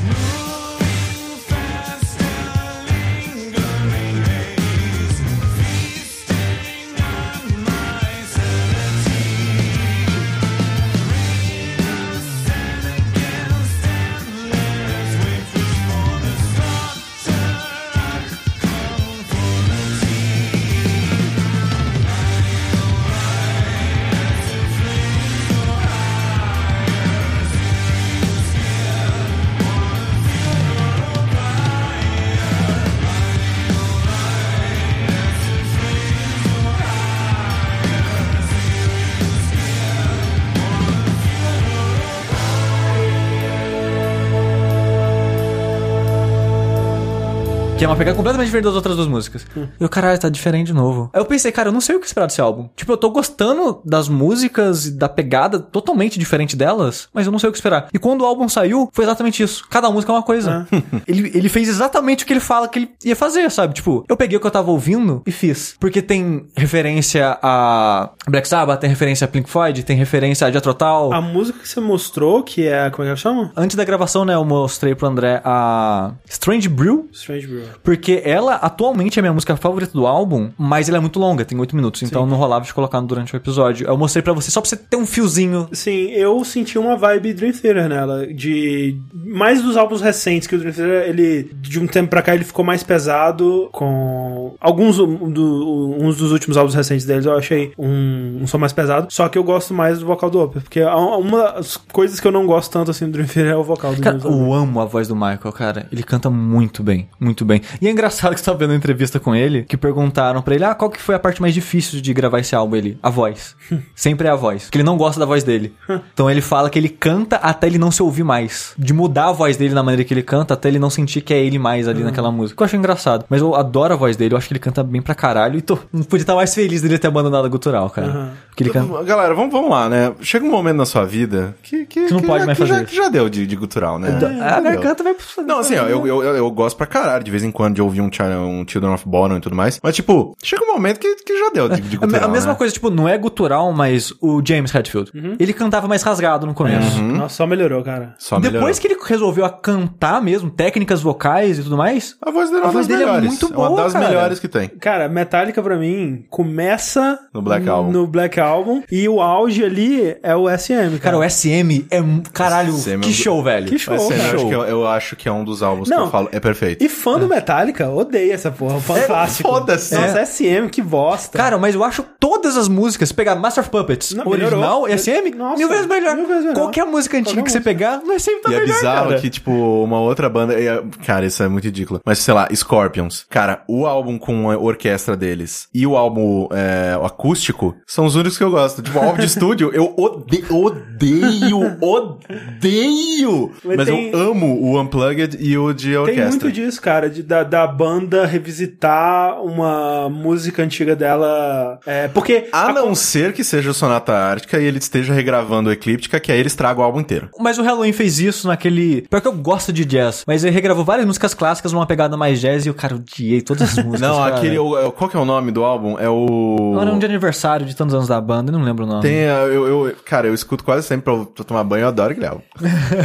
B: Que é uma pegada completamente diferente das outras duas músicas. E o caralho, tá diferente de novo. Aí eu pensei, cara, eu não sei o que esperar desse álbum. Tipo, eu tô gostando das músicas e da pegada totalmente diferente delas, mas eu não sei o que esperar. E quando o álbum saiu, foi exatamente isso. Cada música é uma coisa. <laughs> ele, ele fez exatamente o que ele fala que ele ia fazer, sabe? Tipo, eu peguei o que eu tava ouvindo e fiz. Porque tem referência a Black Sabbath, tem referência a Pink Floyd, tem referência a Tull.
A: A música que você mostrou, que é. Como é que ela chama?
B: Antes da gravação, né, eu mostrei pro André a Strange Brew,
A: Strange Brew.
B: Porque ela atualmente é a minha música favorita do álbum, mas ela é muito longa, tem 8 minutos, então não rolava de colocar durante o episódio. Eu mostrei pra você só pra você ter um fiozinho.
A: Sim, eu senti uma vibe Dream Theater nela, de mais dos álbuns recentes que o Dream Theater, ele de um tempo pra cá ele ficou mais pesado com alguns do, uns dos últimos álbuns recentes deles eu achei um, um som mais pesado, só que eu gosto mais do vocal do Opeth, porque uma das coisas que eu não gosto tanto assim do Dream Theater é o vocal do
B: Cara, eu amo a voz do Michael, cara. Ele canta muito bem, muito bem. E é engraçado que você tava vendo uma entrevista com ele, que perguntaram pra ele, ah, qual que foi a parte mais difícil de gravar esse álbum? Ele, a voz. <laughs> Sempre é a voz. Porque ele não gosta da voz dele. <laughs> então ele fala que ele canta até ele não se ouvir mais. De mudar a voz dele na maneira que ele canta, até ele não sentir que é ele mais ali naquela música. Eu acho engraçado. Mas eu adoro a voz dele, eu acho que ele canta bem pra caralho. E tô, não podia estar mais feliz dele ter abandonado a gutural, cara. Porque ele canta...
C: Galera, vamos, vamos lá, né? Chega um momento na sua vida que, que,
B: não
C: que
B: pode
C: já,
B: mais
C: que
B: fazer
C: já, que já deu de, de gutural, né?
B: a
C: Já deu.
B: garganta vai pro...
C: Não, assim, ó, eu, eu, eu, eu gosto pra caralho de vez em quando de ouvir um, um Children of Bottom e tudo mais. Mas, tipo, chega um momento que, que já deu de, de
B: A me-
C: gutural,
B: a mesma
C: né?
B: coisa, tipo, não é gutural, mas o James Hetfield. Ele cantava mais rasgado no começo.
A: Nossa, só melhorou, cara.
C: Só
B: Depois
C: melhorou.
B: que ele resolveu a cantar mesmo, técnicas vocais e tudo mais,
C: A voz dele é
B: A
C: uma
B: voz
C: das
B: dele é
C: melhores.
B: muito
C: uma
B: boa,
C: das
B: cara.
C: melhores que tem.
A: Cara, Metallica pra mim começa
C: No Black Album.
A: no Black Album e o auge ali é o SM, cara.
B: cara, o SM é. Caralho,
C: SM é um
B: que show, velho.
A: Que show,
C: assim,
A: cara.
C: eu, acho que, eu, eu acho que é um dos álbuns que
A: Não.
C: eu falo. É perfeito.
A: E fã do Metallica odeia essa porra, fantástico.
C: foda-se.
A: Nossa, SM, que bosta.
B: Cara, mas eu acho todas as músicas, se pegar Master of Puppets,
A: Não,
B: original,
A: melhorou.
B: SM,
A: Nossa,
B: mil vezes melhor.
A: mil vezes melhor.
B: Qualquer música antiga
A: Qualquer
B: que você
A: música.
B: pegar, não é sempre tá
C: E é
B: melhor,
C: bizarro
B: cara.
C: que, tipo, uma outra banda. é- Cara, isso é muito ridículo. Mas, sei lá, Scorpions. Cara, o álbum com a orquestra deles e o álbum é, o acústico são os únicos que eu gosto. Tipo, o álbum <laughs> de estúdio, eu ode- odeio, odeio.
A: Mas
C: Mas,
A: tem-
C: eu amo o Unplugged e o de
A: Tem
C: orquestra.
A: muito disso, cara, de, da, da banda revisitar uma música antiga dela. É, porque.
C: A não ser que seja o Sonata Ártica e ele esteja regravando o Eclíptica, que aí ele estraga o álbum inteiro.
B: Mas o Halloween fez isso naquele. Pior que eu gosto de jazz, mas ele regravou várias músicas clássicas numa pegada mais jazz e eu, cara, odiei todas as <laughs> músicas.
C: Não,
B: cara.
C: aquele. o- Qual que é o nome do álbum? É o.
B: Não era um de aniversário de tantos anos da banda, eu não lembro o nome.
C: Tem, uh, eu, eu, cara, eu escuto quase sempre pra, pra tomar banho, eu adoro aquele álbum.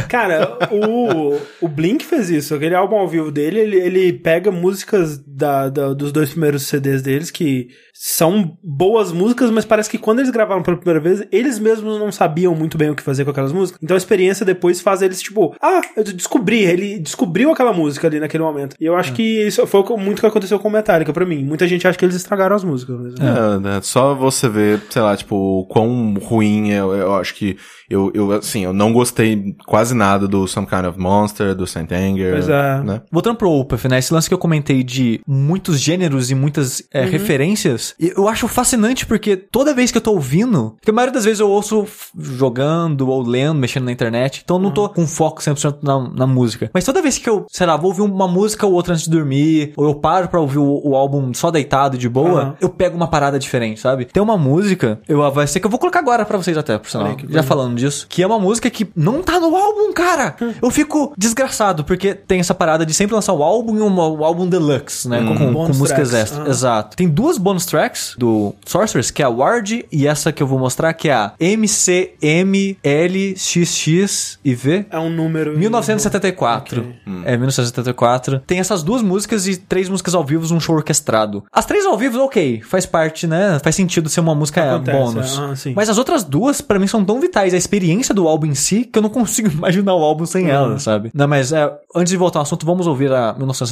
A: Cara, o, o Blink fez isso. Aquele álbum ao vivo dele, ele, ele pega músicas da, da- dos dois primeiros CDs deles que são boas músicas, mas parece que quando eles gravaram pela primeira vez, eles mesmos não sabiam muito bem o que fazer com aquelas músicas. Então a experiência depois faz eles, tipo, ah, eu descobri. Ele descobriu aquela música ali naquele momento. E eu acho que isso foi o que- muito que aconteceu com o Metallica pra mim. Muita gente acha que eles estragaram as músicas. Mas,
C: É, né, só você ver, sei lá, tipo, o quão ruim é, eu, eu acho que eu, eu, assim, eu não gostei quase nada do Some Kind of Monster, do Saint Anger,
A: Pois é.
C: né?
B: Voltando pro Opeth, né? Esse lance que eu comentei de muitos gêneros e muitas é, referências, e eu acho fascinante porque toda vez que eu tô ouvindo, porque a maioria das vezes eu ouço jogando ou lendo, mexendo na internet, então eu não tô com foco 100% na, na música. Mas toda vez que eu, sei lá, vou ouvir uma música ou outra antes de dormir, ou eu paro pra ouvir o, o álbum só deitado de boa,
A: Aham.
B: eu pego uma parada diferente, sabe? Tem uma música, eu vai ser que eu vou colocar agora pra vocês até, por sinal, já falando disso, que é uma música que não tá no álbum, cara. <laughs> Eu fico desgraçado, porque tem essa parada de sempre lançar o álbum e um, o álbum deluxe, né? Com, com
A: Bônus
B: músicas extras.
A: Ah.
B: Exato. Tem duas bonus tracks do Sorcerers, que é a Ward e essa que eu vou mostrar, que é a MCMLXX e V.
A: É um número.
B: 1974. É, 1974. Tem essas duas músicas e três músicas ao vivo, um show orquestrado. As três ao vivo, ok. Faz parte, né? Faz sentido ser uma música
A: Acontece,
B: bônus.
A: ah, sim.
B: Mas as outras duas, pra mim, são tão vitais. A experiência do álbum em si, que eu não consigo <laughs> imaginar o álbum sem ela, sabe? Não, mas é, antes de voltar ao assunto, vamos ouvir a 1974,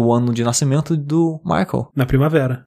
B: o ano de nascimento do Michael.
A: Na primavera.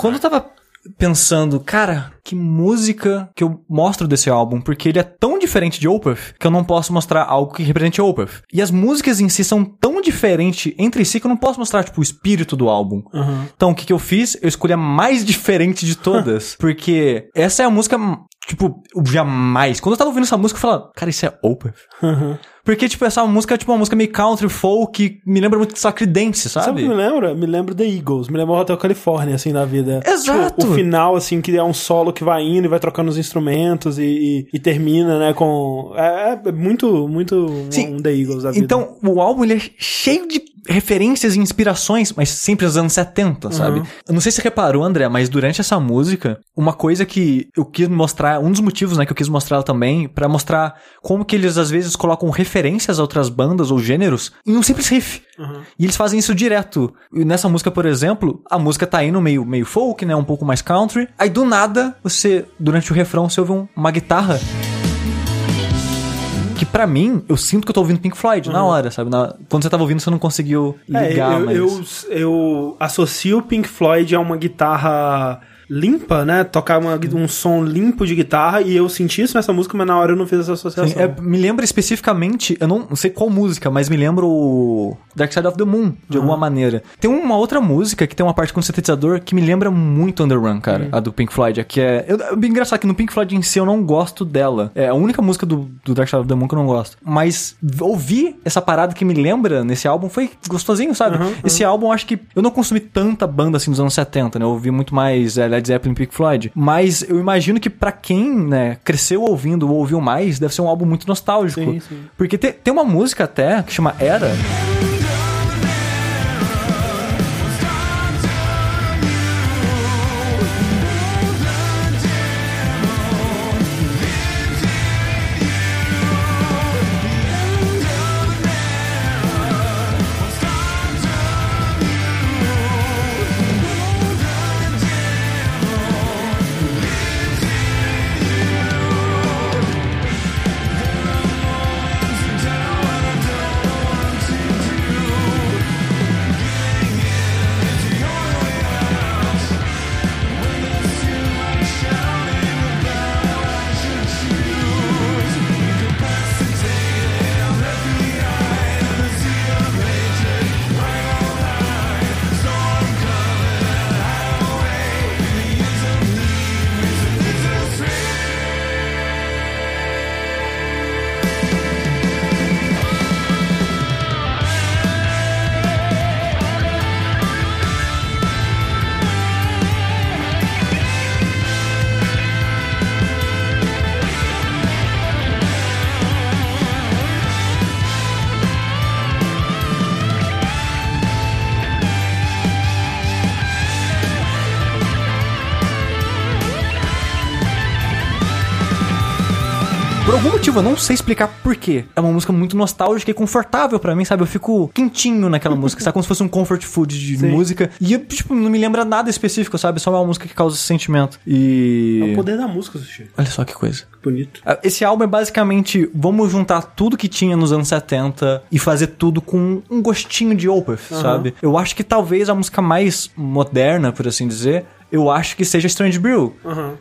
B: Quando eu tava pensando, cara, que música que eu mostro desse álbum, porque ele é tão diferente de Opeth que eu não posso mostrar algo que represente Opeth. E as músicas em si são tão diferentes entre si que eu não posso mostrar, tipo, o espírito do álbum. Então, o que, que eu fiz? Eu escolhi a mais <laughs> diferente de todas, <laughs> porque essa é a música, tipo, eu jamais. Quando eu tava ouvindo essa música, eu falava, cara, isso é Opeth. Porque, tipo, essa música é tipo uma música meio country, folk, me lembra muito de Sacredence,
A: Sabe o
B: sabe?
A: que me lembra? Me lembra The Eagles, me lembra o Hotel California, assim, na vida.
B: Exato.
A: Tipo, o final, assim, que é um solo que vai indo e vai trocando os instrumentos e, e- e termina, né, com... É, é muito, muito
B: Sim.
A: um The Eagles da vida.
B: Então, o álbum ele é cheio de referências e inspirações, mas sempre dos anos 70, sabe? Eu não sei se você reparou, André, mas durante essa música, uma coisa que eu quis mostrar, um dos motivos, né, que eu quis mostrar também, pra mostrar como que eles às vezes colocam referências a outras bandas ou gêneros em um simples riff. E eles fazem isso direto. E nessa música, por exemplo, a música tá indo meio, meio folk, né, um pouco mais country. Aí do nada, você, durante o refrão, você ouve um- uma guitarra que pra mim, eu sinto que eu tô ouvindo Pink Floyd na hora, sabe? Na- quando você tava ouvindo, você não conseguiu
A: É,
B: ligar,
A: eu,
B: mas...
A: eu, eu associo o Pink Floyd a uma guitarra limpa, né? Tocar uma- um som limpo de guitarra e eu senti isso nessa música, mas na hora eu não fiz essa associação.
B: Sim, é, me lembra especificamente, eu não sei qual música, mas me lembra o Dark Side of the Moon, de alguma maneira. Tem uma outra música que tem uma parte com sintetizador que me lembra muito Underrun, cara, a do Pink Floyd, que é... Eu, é bem engraçado que no Pink Floyd em si eu não gosto dela. É a única música do, do Dark Side of the Moon que eu não gosto. Mas ouvir essa parada que me lembra nesse álbum foi gostosinho, sabe? Esse álbum acho que eu não consumi tanta banda assim dos anos 70, né? Eu ouvi muito mais é, Led Zeppelin e Pink Floyd. Mas eu imagino que pra quem, né, cresceu ouvindo ou ouviu mais, deve ser um álbum muito nostálgico.
A: Sim, sim.
B: Porque te- tem uma música até que chama Era. Motivo, eu não sei explicar por quê. É uma música muito nostálgica e confortável pra mim, sabe? Eu fico quentinho naquela <laughs> música, sabe? Como se fosse um comfort food de
A: Sim.
B: música. E, tipo, não me lembra nada específico, sabe? Só é uma música que causa esse sentimento. E...
A: É o poder da música, Sushi.
B: Olha só que coisa.
A: Bonito.
B: Ah, Esse álbum é basicamente, vamos juntar tudo que tinha nos anos 70 e fazer tudo com um gostinho de Opeth, sabe? Eu acho que talvez a música mais moderna, por assim dizer, eu acho que seja Strange Brew,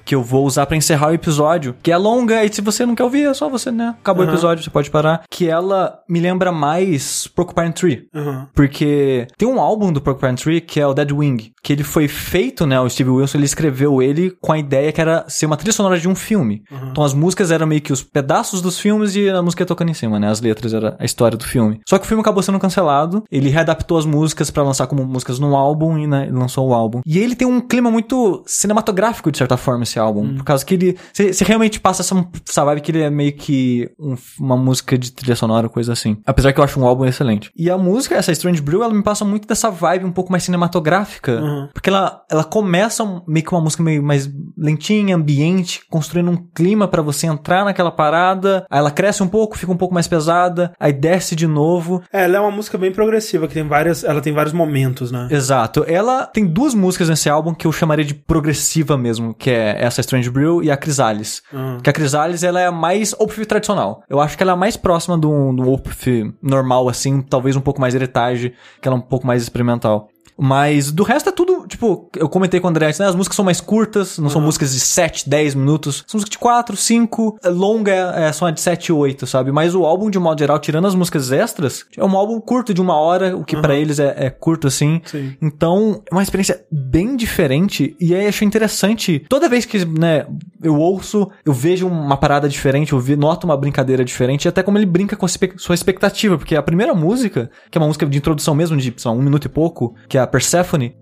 B: que eu vou usar pra encerrar o episódio, que é longa e se você não quer ouvir, é só você, né? Acabou o episódio, você pode parar. Que ela me lembra mais Porcupine Tree.
A: Aham.
B: Porque tem um álbum do Porcupine Tree que é o Dead Wing, que ele foi feito, né? O Steve Wilson, ele escreveu ele com a ideia que era ser uma trilha sonora de um filme. Então as músicas eram meio que os pedaços dos filmes e a música ia tocando em cima, né? As letras era a história do filme. Só que o filme acabou sendo cancelado, ele readaptou as músicas pra lançar como músicas no álbum e né, lançou o álbum. E ele tem um clima muito cinematográfico, de certa forma, esse álbum. Por causa que ele... Você realmente passa essa, essa vibe que ele é meio que um- uma música de trilha sonora, coisa assim. Apesar que eu acho um álbum excelente. E a música, essa Strange Brew, ela me passa muito dessa vibe um pouco mais cinematográfica. Porque ela, ela começa meio que uma música meio mais lentinha, ambiente, construindo um clima pra você entrar naquela parada. Aí ela cresce um pouco, fica um pouco mais pesada, aí desce de novo.
A: É, ela é uma música bem progressiva, que tem várias. Ela tem vários momentos, né?
B: Exato. Ela tem duas músicas nesse álbum que eu chamaria de progressiva mesmo, que é essa Strange Brew e a Chrysalis. Que a Chrysalis, ela é a mais Opeth tradicional. Eu acho que ela é a mais próxima do, do Opeth normal, assim, talvez um pouco mais heritage, que ela é um pouco mais experimental. Mas do resto é tudo, tipo, eu comentei com o André antes, né? As músicas são mais curtas, não são músicas de 7, 10 minutos. São músicas de 4, 5. é, Longa é, só de 7, 8, sabe? Mas o álbum, de modo geral, tirando as músicas extras, é um álbum curto de uma hora, o que pra eles é, é curto assim.
A: Sim.
B: Então, é uma experiência bem diferente. E aí achei interessante. Toda vez que, né, eu ouço, eu vejo uma parada diferente, eu vi- noto uma brincadeira diferente, e até como ele brinca com a sua expectativa. Porque a primeira música, que é uma música de introdução mesmo, de lá, um minuto e pouco, que é a Persephone.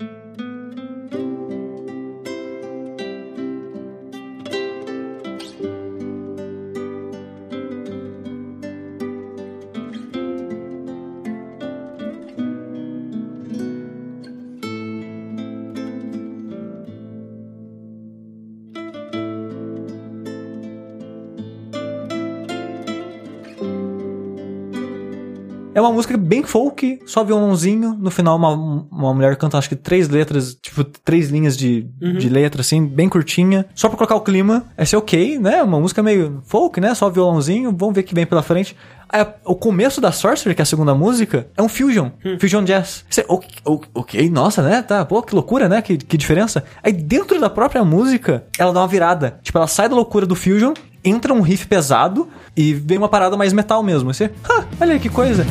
B: É uma música bem folk, só violãozinho. No final, uma, uma mulher canta, acho que três letras, tipo, três linhas de, de letra, assim, bem curtinha. Só pra colocar o clima. Essa é ok, né? Uma música meio folk, né? Só violãozinho. Vamos ver o que vem pela frente. Aí, o começo da Sorcerer, que é a segunda música, é um fusion. Fusion jazz. Você, ok, ok, nossa, né? Tá, pô, que loucura, né? Que, que diferença. Aí, dentro da própria música, ela dá uma virada. Tipo, ela sai da loucura do fusion, entra um riff pesado e vem uma parada mais metal mesmo. Você, ah, olha que coisa.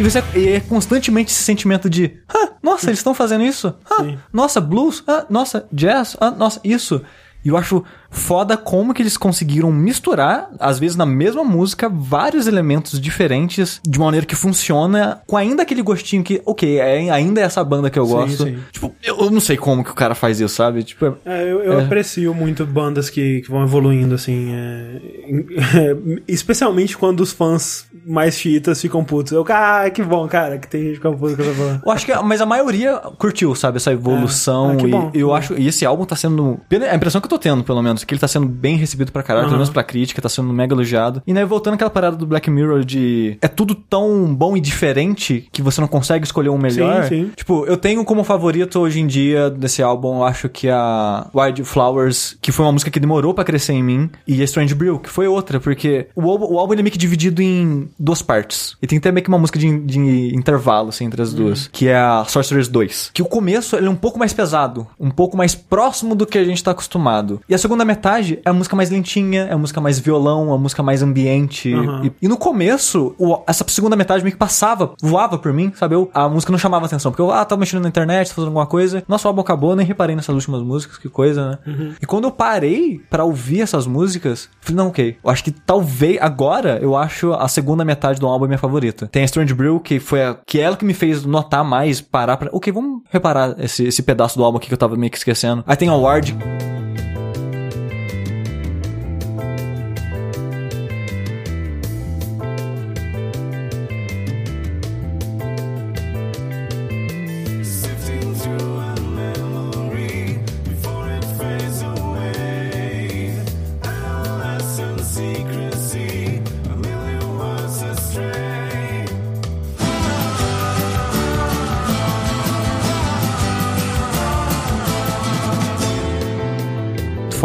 B: E você e é constantemente esse sentimento de, ah, nossa, eles estão fazendo isso? Ah, nossa, blues? Ah, nossa, jazz? Ah, nossa, isso. E eu acho foda como que eles conseguiram misturar, às vezes na mesma música, vários elementos diferentes de uma maneira que funciona, com ainda aquele gostinho que, ok, é, ainda é essa banda que eu
A: Sim,
B: gosto.
A: sim.
B: Tipo, eu, eu não sei como que o cara faz isso, sabe? Tipo, é-
A: É, eu, eu
B: É.
A: aprecio muito bandas que, que vão evoluindo, assim. é, em- especialmente quando os fãs mais chiitas ficam putos. Eu, ah, que bom, cara, que tem gente ficando puto com essa banda.
B: Eu acho que, mas a maioria curtiu, sabe, essa evolução.
A: Ah, que
B: e
A: bom,
B: eu acho, e esse álbum tá sendo, a impressão que eu tô tendo, pelo menos, que ele tá sendo bem recebido pra caralho, pelo
A: Aham.
B: menos pra crítica, tá sendo mega elogiado. E né, voltando àquela parada do Black Mirror de é tudo tão bom e diferente que você não consegue escolher um melhor.
A: Sim, sim.
B: Tipo, eu tenho como favorito hoje em dia desse álbum, eu acho que a Wild Flowers, que foi uma música que demorou pra crescer em mim, e a Strange Brew, que foi outra, porque o álbum, o álbum ele é meio que dividido em duas partes. E tem até meio que uma música de, de intervalo, assim, entre as duas, que é a Sorcerers 2. Que o começo ele é um pouco mais pesado, um pouco mais próximo do que a gente tá acostumado. E a segunda metade é a música mais lentinha, é a música mais violão, a música mais ambiente.
A: Aham.
B: E, e no começo, o- essa segunda metade meio que passava, voava por mim, sabe? Eu, a música não chamava atenção, porque eu, ah, tava mexendo na internet, fazendo alguma coisa. Nosso álbum acabou, nem reparei nessas últimas músicas, que coisa, né? E quando eu parei pra ouvir essas músicas, falei, não, ok. Eu acho que talvez, agora, eu acho a segunda metade do álbum a minha favorita. Tem a Strange Brew, que foi a, que é ela que me fez notar mais, parar pra, ok, vamos reparar esse, esse pedaço do álbum aqui que eu tava meio que esquecendo. Aí tem a Ward,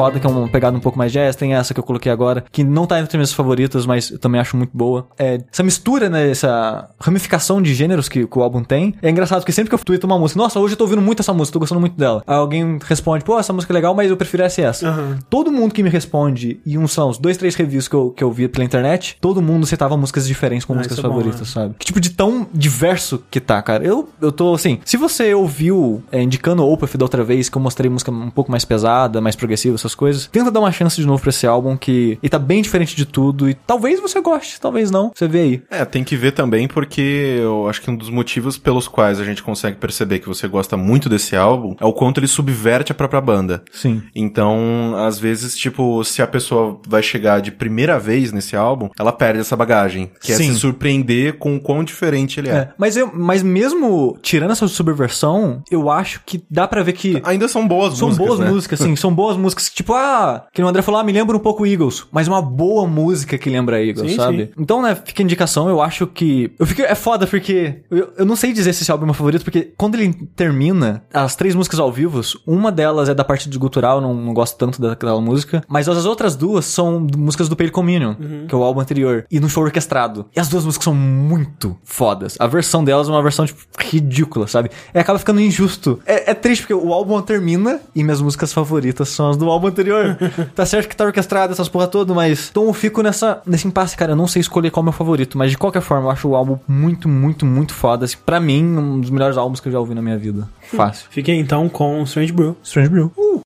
B: foda, que é uma pegada um pouco mais jazz. Tem essa que eu coloquei agora, que não tá entre as minhas favoritas, mas eu também acho muito boa. É, essa mistura, né? Essa ramificação de gêneros que, que o álbum tem. É engraçado, porque sempre que eu tweeto uma música, nossa, hoje eu tô ouvindo muito essa música, tô gostando muito dela. Aí alguém responde, pô, essa música é legal, mas eu prefiro essa e essa.
A: Aham.
B: Todo mundo que me responde, e uns são os dois, três reviews que eu, que eu vi pela internet, todo mundo citava músicas diferentes como
A: Ah,
B: músicas
A: isso é bom,
B: favoritas,
A: né?
B: sabe? Que tipo de tão diverso que tá, cara. Eu, eu tô assim, se você ouviu é, indicando o Opeth da outra vez, que eu mostrei música um pouco mais pesada, mais progressiva, essas coisas. Tenta dar uma chance de novo pra esse álbum que ele tá bem diferente de tudo e talvez você goste, talvez não. Você vê aí.
C: É, tem que ver também porque eu acho que um dos motivos pelos quais a gente consegue perceber que você gosta muito desse álbum é o quanto ele subverte a própria banda.
B: Sim.
C: Então, às vezes, tipo, se a pessoa vai chegar de primeira vez nesse álbum, ela perde essa bagagem, que é
B: Sim.
C: se surpreender com o quão diferente ele é.
B: É, mas, eu, mas mesmo tirando essa subversão, eu acho que dá pra ver que
C: Ainda são boas
B: São
C: músicas,
B: boas
C: né?
B: músicas, sim. <laughs> São boas músicas. Tipo, ah, que o André falou, ah, me lembra um pouco Eagles. Mas uma boa música que lembra Eagles,
A: Sim,
B: sabe?
A: sim.
B: Então, né, fica a indicação. Eu acho que. Eu fico. É foda porque. Eu, eu não sei dizer se esse álbum é meu favorito, porque quando ele termina, as três músicas ao vivo, uma delas é da parte de gutural, não, não gosto tanto daquela música. Mas as outras duas são músicas do Pale Communion,
A: Uhum.
B: que é o álbum anterior. E no show orquestrado. E as duas músicas são muito fodas. A versão delas é uma versão, tipo, ridícula, sabe? E acaba ficando injusto. É, é triste porque o álbum termina e minhas músicas favoritas são as do álbum anterior. <laughs> tá certo que tá orquestrado essas porra toda, mas. Então eu fico nessa, nesse impasse, cara. Eu não sei escolher qual é o meu favorito, mas de qualquer forma eu acho o álbum muito, muito, muito foda. Assim, pra mim, um dos melhores álbuns que eu já ouvi na minha vida. Fácil.
A: Fiquem então com Strange Brew.
B: Strange Brew.
D: Left